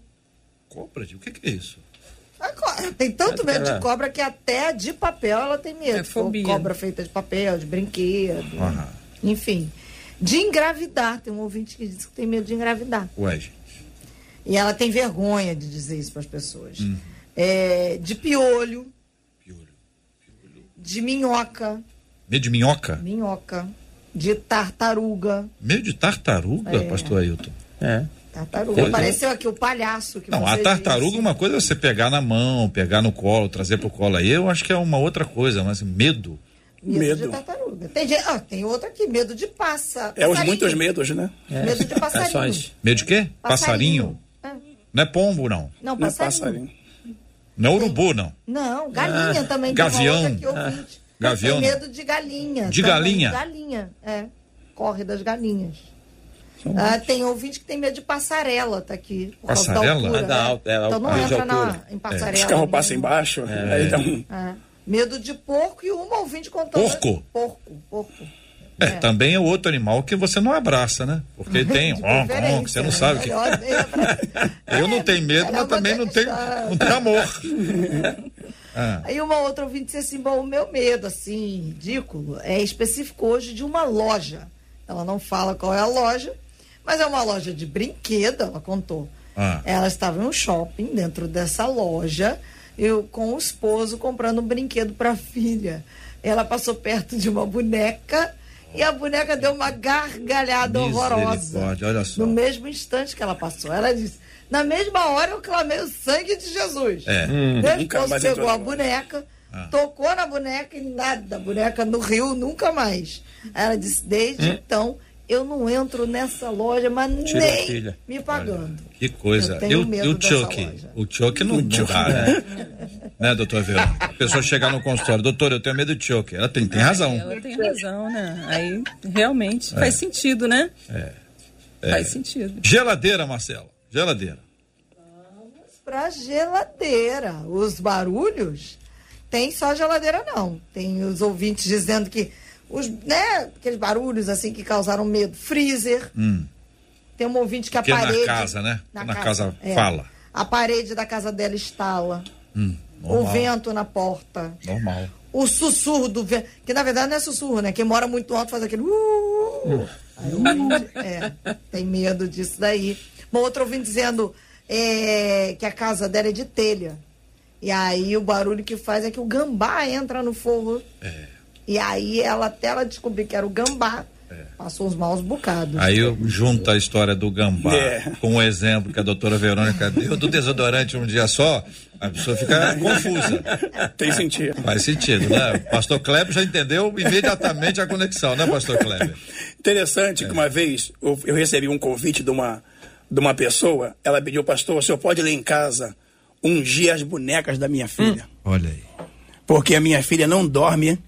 Cobra de? O que, que é isso? Tem tanto medo de cobra que até de papel ela tem medo. É fobia. Cobra feita de papel, de brinquedo. Uhum. Enfim. De engravidar. Tem um ouvinte que diz que tem medo de engravidar. Ué, gente. E ela tem vergonha de dizer isso para as pessoas. Uhum. É, de piolho de minhoca. Medo de minhoca? Minhoca. De tartaruga. Medo de tartaruga, é. pastor Ailton? É. Tartaruga. Apareceu aqui o palhaço que Não, a tartaruga, disse. uma coisa é você pegar na mão, pegar no colo, trazer pro colo aí, eu acho que é uma outra coisa, mas medo. Medo, Medo. de tartaruga. Tem, ah, tem outro aqui, medo de passa. É os passarinho. muitos medos, né? Medo de passarinho. É só isso. Medo de quê? Passarinho. É. Não é pombo, não. Não, Não é passarinho. Não é urubu, não. Não, galinha também. gavião. Ouvinte. Gavião, Tem não. medo de galinha. De também. galinha? Galinha, é. Corre das galinhas. Ah, tem ouvinte que tem medo de passarela, tá aqui. por causa da Passarela? altura, É da né? alta- é, então não entra na, em passarela. Os carros né? passam embaixo, aí dá um. É. Medo de porco e uma ouvinte contando. Porco? Porco, porco. É, também é outro animal que você não abraça, né? Porque tem, preferência, que você não né? sabe que. Nem abraçar. Eu não tenho medo, mas também não tenho, não tenho amor. Ah, Aí uma outra ouvinte disse assim, bom, o meu medo, assim, ridículo, é específico hoje de uma loja. Ela não fala qual é a loja, mas é uma loja de brinquedo, ela contou. Ah. Ela estava em um shopping, dentro dessa loja, eu com o esposo comprando um brinquedo para a filha. Ela passou perto de uma boneca e a boneca deu uma gargalhada horrorosa. Olha só. No mesmo instante que ela passou. Ela disse, na mesma hora eu clamei o sangue de Jesus. É. Mais pegou entrou a boneca, Ah. tocou na boneca e nada. A boneca no rio nunca mais. Ela disse, desde então, eu não entro nessa loja, mas Tira nem filha. me pagando. Que coisa. Eu E tenho o, medo e o dessa Chuck? loja. O Chuck não, não dá, né? né, doutor Verão? A pessoa chegar no consultório, doutor, eu tenho medo de Chuck. Ela tem, tem razão. Ela tem razão, né? Aí realmente faz sentido, né? Faz sentido. Geladeira, Marcelo. Geladeira. Pra geladeira. Os barulhos, tem só geladeira não. Tem os ouvintes dizendo que os, né, aqueles barulhos assim que causaram medo. Freezer. Tem um ouvinte que a na parede. casa, né? Na casa fala. A parede da casa dela estala. o Hum, normal. vento na porta. Normal. O sussurro do vento. Que na verdade não é sussurro, né? Quem mora muito alto faz aquele. Uh, aí o ouvinte, é, tem medo disso daí. Uma outra ouvinte dizendo é, que a casa dela é de telha. E aí o barulho que faz é que o gambá entra no forro. E aí ela, até ela descobrir que era o gambá, passou uns maus bocados. Aí eu junto a história do gambá É. com o exemplo que a doutora Verônica deu do desodorante um dia só, a pessoa fica confusa. Tem sentido. Faz sentido, né? Pastor Kleber já entendeu imediatamente a conexão, né, Pastor Kleber? Interessante que uma vez eu, eu recebi um convite de uma, de uma pessoa, ela pediu, pastor, o senhor pode ir lá em casa ungir as bonecas da minha filha? Olha aí. Porque a minha filha não dorme,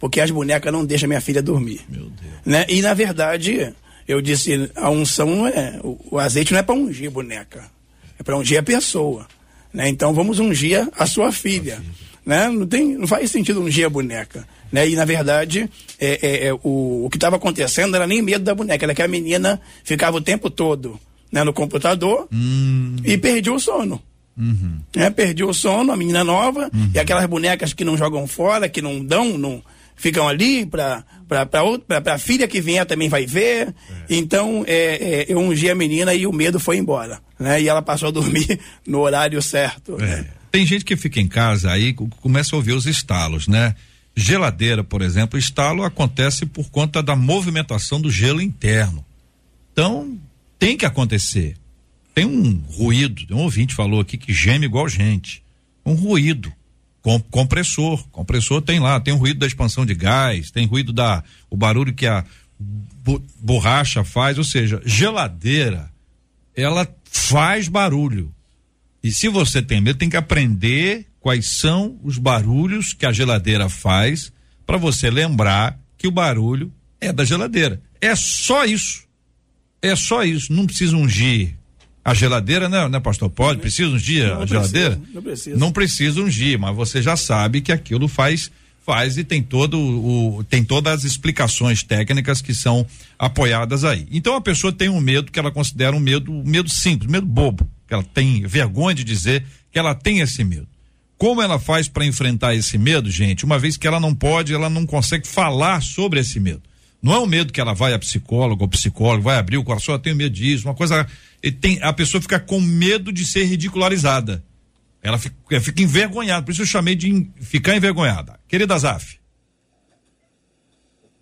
porque as bonecas não deixam minha filha dormir. Meu Deus. Né? E na verdade, eu disse, a unção não é. O, o azeite não é para ungir a boneca, é para ungir a pessoa. Né? Então vamos ungir a sua filha. Né? Não, tem, não faz sentido ungir a boneca. Né? E na verdade, é, é, é, o, o que estava acontecendo era nem medo da boneca, era que a menina ficava o tempo todo né, no computador e perdia o sono. né? Perdi o sono, a menina nova, e aquelas bonecas que não jogam fora, que não dão, não ficam ali para a filha que vier também vai ver. Então, é, é, eu ungi a menina e o medo foi embora. Né? E ela passou a dormir no horário certo. É. Tem gente que fica em casa aí co- começa a ouvir os estalos, né? Geladeira, por exemplo, estalo acontece por conta da movimentação do gelo interno. Então, tem que acontecer. Tem um ruído, um ouvinte falou aqui que geme igual gente. Um ruído. Com, compressor. Compressor tem lá, tem o ruído da expansão de gás, tem ruído da. o barulho que a bo- borracha faz, ou seja, geladeira, ela faz barulho. E se você tem medo, tem que aprender quais são os barulhos que a geladeira faz para você lembrar que o barulho é da geladeira. É só isso. É só isso. Não precisa ungir a geladeira, né, né pastor? Pode? Precisa ungir Não a precisa, geladeira? não precisa. Não precisa ungir, mas você já sabe que aquilo faz faz e tem todo o tem todas as explicações técnicas que são apoiadas aí. Então a pessoa tem um medo que ela considera um medo, um medo simples, medo bobo, que ela tem vergonha de dizer que ela tem esse medo. Como ela faz para enfrentar esse medo, gente? Uma vez que ela não pode, ela não consegue falar sobre esse medo. Não é um medo que ela vai a psicólogo ou psicólogo, vai abrir o coração, eu tenho medo disso, uma coisa. Tem, a pessoa fica com medo de ser ridicularizada. Ela fica, ela fica envergonhada, por isso eu chamei de ficar envergonhada. Querida Zaf,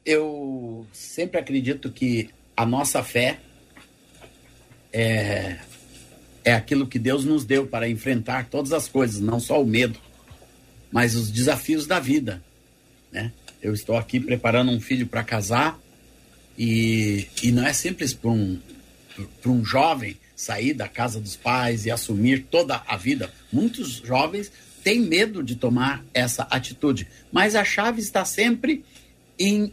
eu sempre acredito que a nossa fé é, é aquilo que Deus nos deu para enfrentar todas as coisas, não só o medo, mas os desafios da vida, né? Eu estou aqui preparando um filho para casar e, e não é simples para um, para um jovem sair da casa dos pais e assumir toda a vida. Muitos jovens têm medo de tomar essa atitude, mas a chave está sempre em,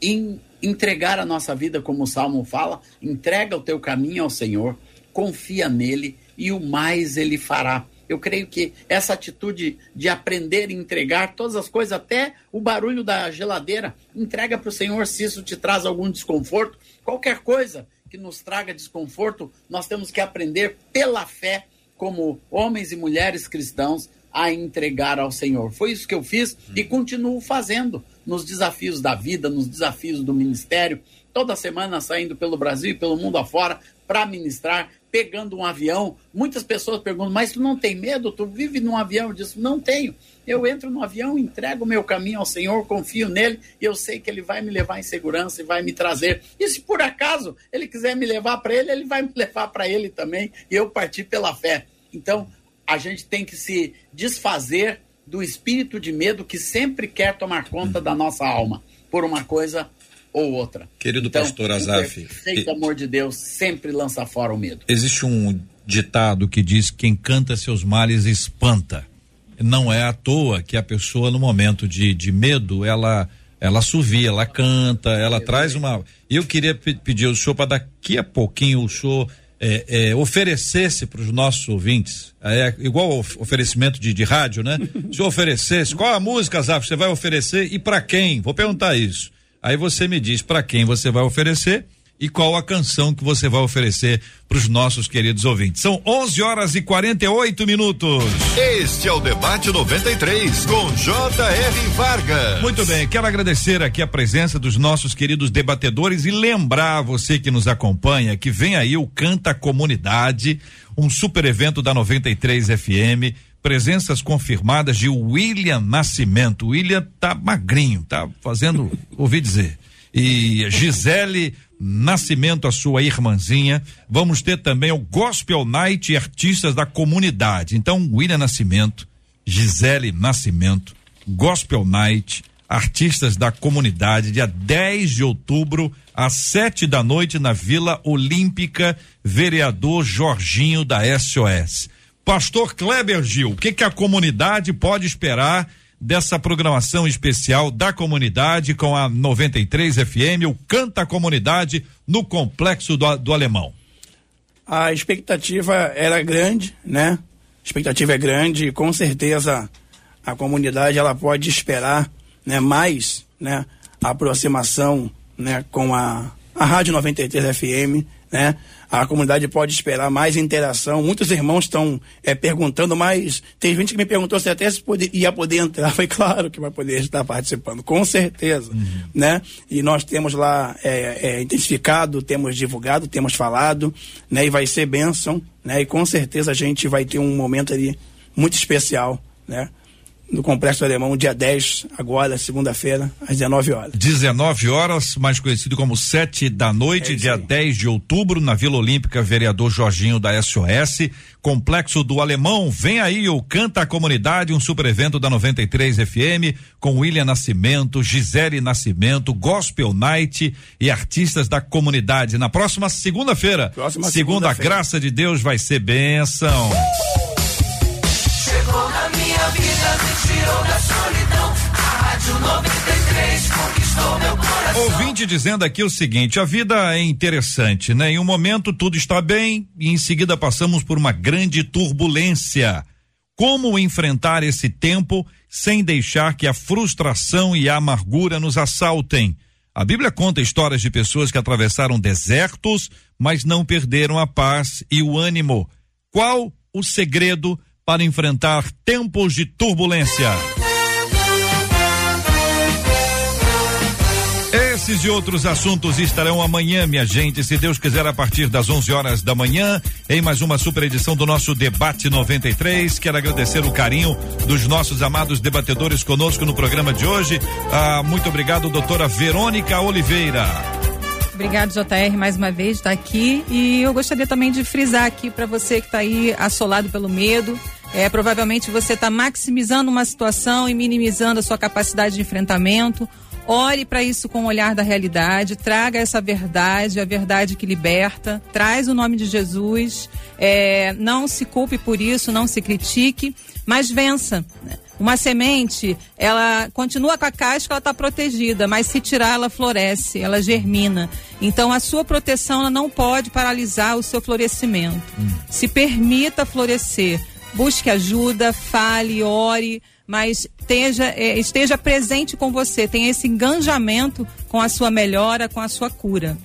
em entregar a nossa vida, como o Salmo fala, entrega o teu caminho ao Senhor, confia nele e o mais ele fará. Eu creio que essa atitude de aprender e entregar todas as coisas, até o barulho da geladeira, entrega para o Senhor se isso te traz algum desconforto. Qualquer coisa que nos traga desconforto, nós temos que aprender pela fé, como homens e mulheres cristãos, a entregar ao Senhor. Foi isso que eu fiz e continuo fazendo nos desafios da vida, nos desafios do ministério, toda semana saindo pelo Brasil e pelo mundo afora para ministrar, pegando um avião. Muitas pessoas perguntam, mas tu não tem medo? Tu vive num avião? Eu disse, não tenho. Eu entro no avião, entrego o meu caminho ao Senhor, confio nele e eu sei que ele vai me levar em segurança e vai me trazer. E se por acaso ele quiser me levar para ele, ele vai me levar para ele também e eu partir pela fé. Então, a gente tem que se desfazer do espírito de medo que sempre quer tomar conta da nossa alma por uma coisa ou outra. Querido então, pastor Azaf. Feito amor de Deus sempre lança fora o medo. Existe um ditado que diz: quem canta seus males espanta. Não é à toa que a pessoa, no momento de, de medo, ela ela assovia, ela canta, ela é, traz uma. Eu queria pedir ao senhor para daqui a pouquinho o senhor é, é, oferecesse para os nossos ouvintes, é, igual oferecimento de, de rádio, né? Se oferecesse, qual a música, Zaf, você vai oferecer e para quem? Vou perguntar isso. Aí você me diz para quem você vai oferecer e qual a canção que você vai oferecer para os nossos queridos ouvintes. São 11 horas e 48 minutos. Este é o debate 93 com J.R. Vargas. Muito bem, quero agradecer aqui a presença dos nossos queridos debatedores e lembrar você que nos acompanha que vem aí o Canta Comunidade, um super evento da 93 FM presenças confirmadas de William Nascimento. William tá magrinho, tá fazendo, ouvi dizer. E Gisele Nascimento, a sua irmãzinha. Vamos ter também o Gospel Night e artistas da comunidade. Então, William Nascimento, Gisele Nascimento, Gospel Night, artistas da comunidade, dia 10 de outubro, às sete da noite, na Vila Olímpica, vereador Jorginho da SOS. Pastor Kleber Gil, o que, que a comunidade pode esperar? Dessa programação especial da comunidade com a 93 FM, o Canta Comunidade, no Complexo do, do Alemão? A expectativa era grande, né? A expectativa é grande e com certeza a comunidade ela pode esperar né, mais né, a aproximação né, com a, a Rádio 93 FM, né? A comunidade pode esperar mais interação. Muitos irmãos estão é, perguntando, mas tem gente que me perguntou se até se poder, ia poder entrar. Foi claro que vai poder estar participando, com certeza, uhum. né? E nós temos lá é, é, intensificado, temos divulgado, temos falado, né? E vai ser bênção, né? E com certeza a gente vai ter um momento ali muito especial, né? No Complexo Alemão, dia 10, agora, segunda-feira, às 19 horas. 19 horas, mais conhecido como 7 da noite, é dia aí. 10 de outubro, na Vila Olímpica, vereador Jorginho da SOS. Complexo do Alemão, vem aí o Canta a Comunidade, um super evento da 93 FM, com William Nascimento, Gisele Nascimento, Gospel Night e artistas da comunidade. Na próxima segunda-feira. Segunda, segunda graça de Deus vai ser bênção. Tirou da solidão. A Rádio 93 conquistou meu coração. Ouvinte dizendo aqui o seguinte: a vida é interessante, né? Em um momento tudo está bem e em seguida passamos por uma grande turbulência. Como enfrentar esse tempo sem deixar que a frustração e a amargura nos assaltem? A Bíblia conta histórias de pessoas que atravessaram desertos, mas não perderam a paz e o ânimo. Qual o segredo para enfrentar tempos de turbulência. Esses e outros assuntos estarão amanhã, minha gente, se Deus quiser, a partir das 11 horas da manhã, em mais uma super edição do nosso Debate 93. Quero agradecer o carinho dos nossos amados debatedores conosco no programa de hoje. Ah, muito obrigado, doutora Verônica Oliveira. Obrigado, JR, mais uma vez estar aqui. E eu gostaria também de frisar aqui para você que está aí assolado pelo medo, É, provavelmente você está maximizando uma situação e minimizando a sua capacidade de enfrentamento. Ore para isso com o olhar da realidade, traga essa verdade, a verdade que liberta, traz o nome de Jesus, é, não se culpe por isso, não se critique, mas vença. Uma semente, ela continua com a casca, ela está protegida, mas se tirar, ela floresce, ela germina. Então, a sua proteção ela não pode paralisar o seu florescimento. Hum. Se permita florescer. Busque ajuda, fale, ore, mas esteja, é, esteja presente com você, tenha esse engajamento com a sua melhora, com a sua cura.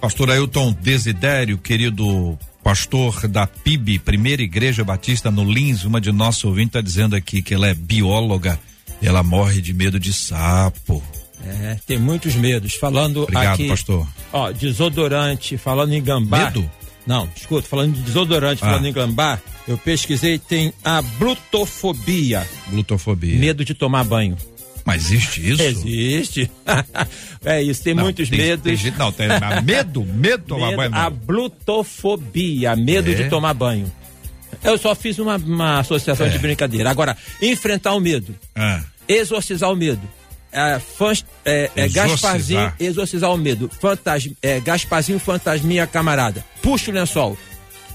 Pastor Ailton Desidério, querido pastor da PIB, Primeira Igreja Batista no Lins, uma de nossos ouvintes está dizendo aqui que ela é bióloga, ela morre de medo de sapo. É, tem muitos medos. Falando Obrigado, aqui, pastor. Ó, desodorante, falando em gambá. Medo? Não, escuta, falando de desodorante, ah. falando em gambá, eu pesquisei, tem a blutofobia. Blutofobia. Medo de tomar banho. Mas existe isso? Existe. é isso, tem não, muitos tem, medos. Tem, não, tem medo, medo de tomar medo, banho. A blutofobia, medo é. de tomar banho. Eu só fiz uma, uma associação é. de brincadeira. Agora, enfrentar o medo. Ah. Exorcizar o medo. É, fãs, é, é Gasparzinho, exorcizar o medo. Fantasma, é, Gasparzinho, fantasminha, camarada. Puxa o lençol.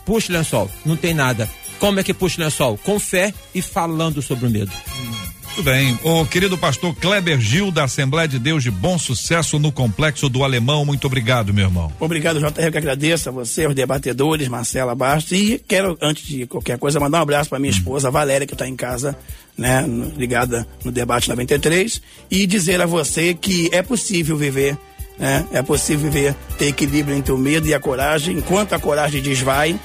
Puxa o lençol. Não tem nada. Como é que puxa o lençol? Com fé e falando sobre o medo. Hum. Muito bem. O querido pastor Kleber Gil, da Assembleia de Deus de Bom Sucesso no Complexo do Alemão. Muito obrigado, meu irmão. Obrigado, JR, que agradeço a você, os debatedores, Marcela Bastos. E quero, antes de qualquer coisa, mandar um abraço para minha hum. esposa, Valéria, que está em casa, né, ligada no debate 93. E dizer a você que é possível viver né? É possível viver, ter equilíbrio entre o medo e a coragem. Enquanto a coragem desvai,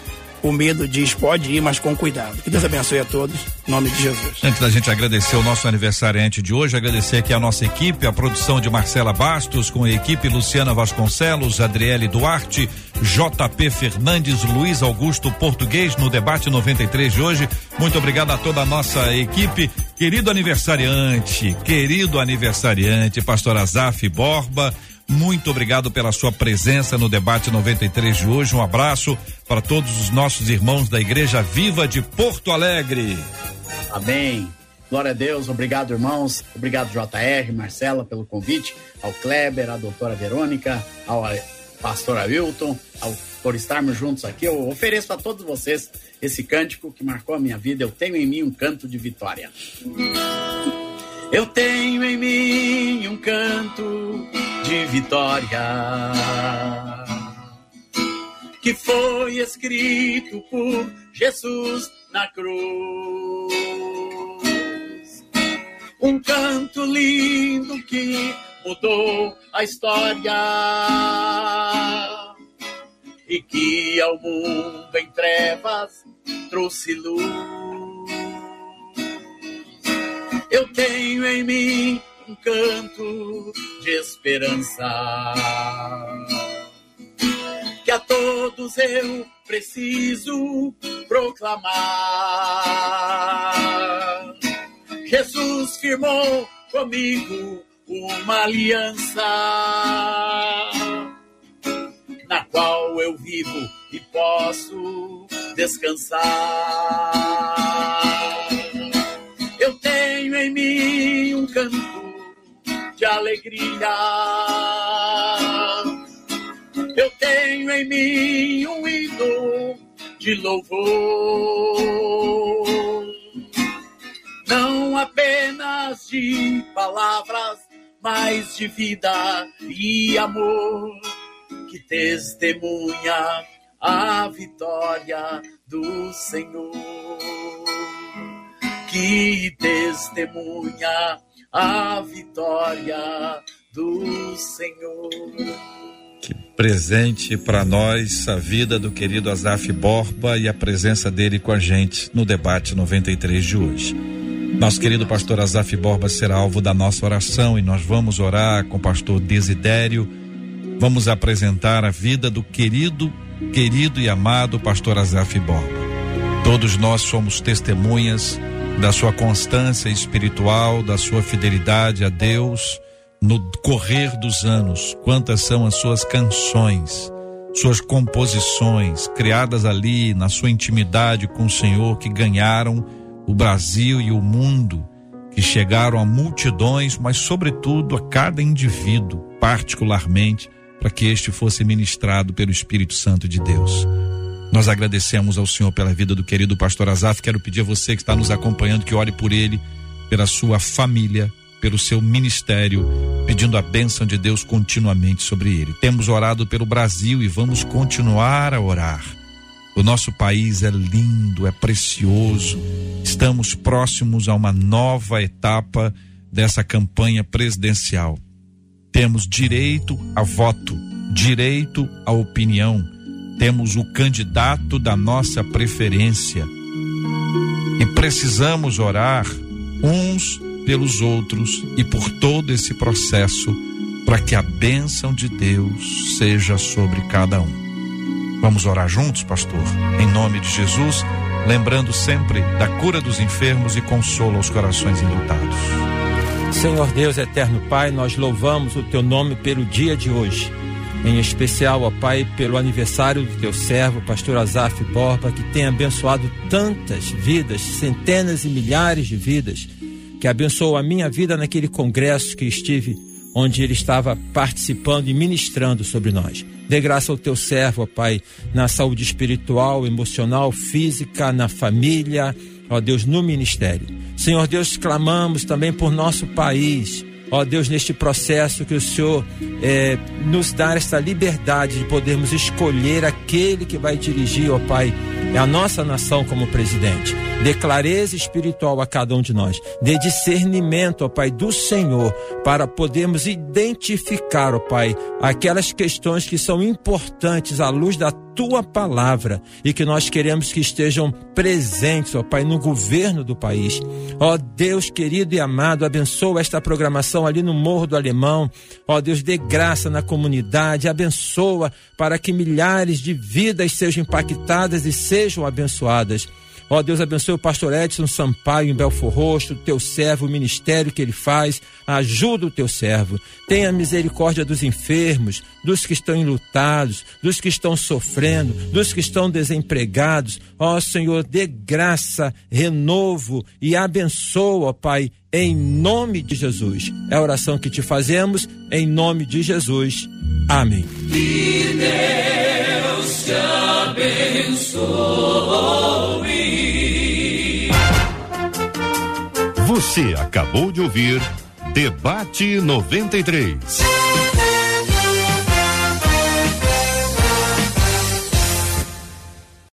o medo diz pode ir, mas com cuidado. Que Deus abençoe a todos, em nome de Jesus. Antes da gente agradecer o nosso aniversariante de hoje, agradecer aqui a nossa equipe, a produção de Marcela Bastos, com a equipe Luciana Vasconcelos, Adriele Duarte, JP Fernandes, Luiz Augusto Português no debate 93 de hoje. Muito obrigado a toda a nossa equipe. Querido aniversariante, querido aniversariante, pastor Azaf Borba muito obrigado pela sua presença no debate 93 de hoje. Um abraço para todos os nossos irmãos da Igreja Viva de Porto Alegre. Amém. Glória a Deus, obrigado irmãos, obrigado JR, Marcela pelo convite, ao Kleber, à doutora Verônica, ao pastor Ailton, ao, por estarmos juntos aqui. Eu ofereço a todos vocês esse cântico que marcou a minha vida. Eu tenho em mim um canto de vitória. Eu tenho em mim um canto de vitória que foi escrito por Jesus na cruz. Um canto lindo que mudou a história e que ao mundo em trevas trouxe luz. Eu tenho em mim um canto de esperança. Que a todos eu preciso proclamar. Jesus firmou comigo uma aliança na qual eu vivo e posso descansar em mim um canto de alegria. Eu tenho em mim um hino de louvor. Não apenas de palavras, mas de vida e amor que testemunha a vitória do Senhor que testemunha a vitória do Senhor. Que presente para nós a vida do querido Azaf Borba e a presença dele com a gente no debate 93 de hoje. Nosso querido pastor Azaf Borba será alvo da nossa oração e nós vamos orar com o pastor Desidério. Vamos apresentar a vida do querido, querido e amado pastor Azaf Borba. Todos nós somos testemunhas da sua constância espiritual, da sua fidelidade a Deus no correr dos anos. Quantas são as suas canções, suas composições criadas ali na sua intimidade com o Senhor que ganharam o Brasil e o mundo, que chegaram a multidões, mas sobretudo a cada indivíduo, particularmente, para que este fosse ministrado pelo Espírito Santo de Deus. Nós agradecemos ao Senhor pela vida do querido pastor Azaf. Quero pedir a você que está nos acompanhando que ore por ele, pela sua família, pelo seu ministério, pedindo a bênção de Deus continuamente sobre ele. Temos orado pelo Brasil e vamos continuar a orar. O nosso país é lindo, é precioso. Estamos próximos a uma nova etapa dessa campanha presidencial. Temos direito a voto, direito à opinião. Temos o candidato da nossa preferência. E precisamos orar uns pelos outros e por todo esse processo para que a bênção de Deus seja sobre cada um. Vamos orar juntos, pastor, em nome de Jesus, lembrando sempre da cura dos enfermos e consolo aos corações enlutados. Senhor Deus, eterno Pai, nós louvamos o teu nome pelo dia de hoje. Em especial, ó Pai, pelo aniversário do teu servo, pastor Azaf Borba, que tem abençoado tantas vidas, centenas e milhares de vidas, que abençoou a minha vida naquele congresso que estive, onde ele estava participando e ministrando sobre nós. Dê graça ao teu servo, ó Pai, na saúde espiritual, emocional, física, na família, ó Deus, no ministério. Senhor Deus, clamamos também por nosso país. Ó Deus, neste processo que o Senhor é, nos dá esta liberdade de podermos escolher aquele que vai dirigir, ó Pai, a nossa nação como presidente. Dê clareza espiritual a cada um de nós. Dê discernimento, ó Pai, do Senhor, para podermos identificar, ó Pai, aquelas questões que são importantes à luz da tua palavra e que nós queremos que estejam presentes, ó Pai, no governo do país. Ó Deus querido e amado, abençoa esta programação ali no Morro do Alemão. Ó Deus, dê graça na comunidade, abençoa para que milhares de vidas sejam impactadas e sejam abençoadas. Ó Deus, abençoe o pastor Edson Sampaio em Belfor Roxo, teu servo, o ministério que ele faz. Ajuda o teu servo. Tenha misericórdia dos enfermos, dos que estão enlutados, dos que estão sofrendo, dos que estão desempregados. Ó Senhor, dê graça, renovo e abençoa, Pai, em nome de Jesus. É a oração que te fazemos, em nome de Jesus. Amém. Que Deus te abençoe. Você acabou de ouvir Debate 93.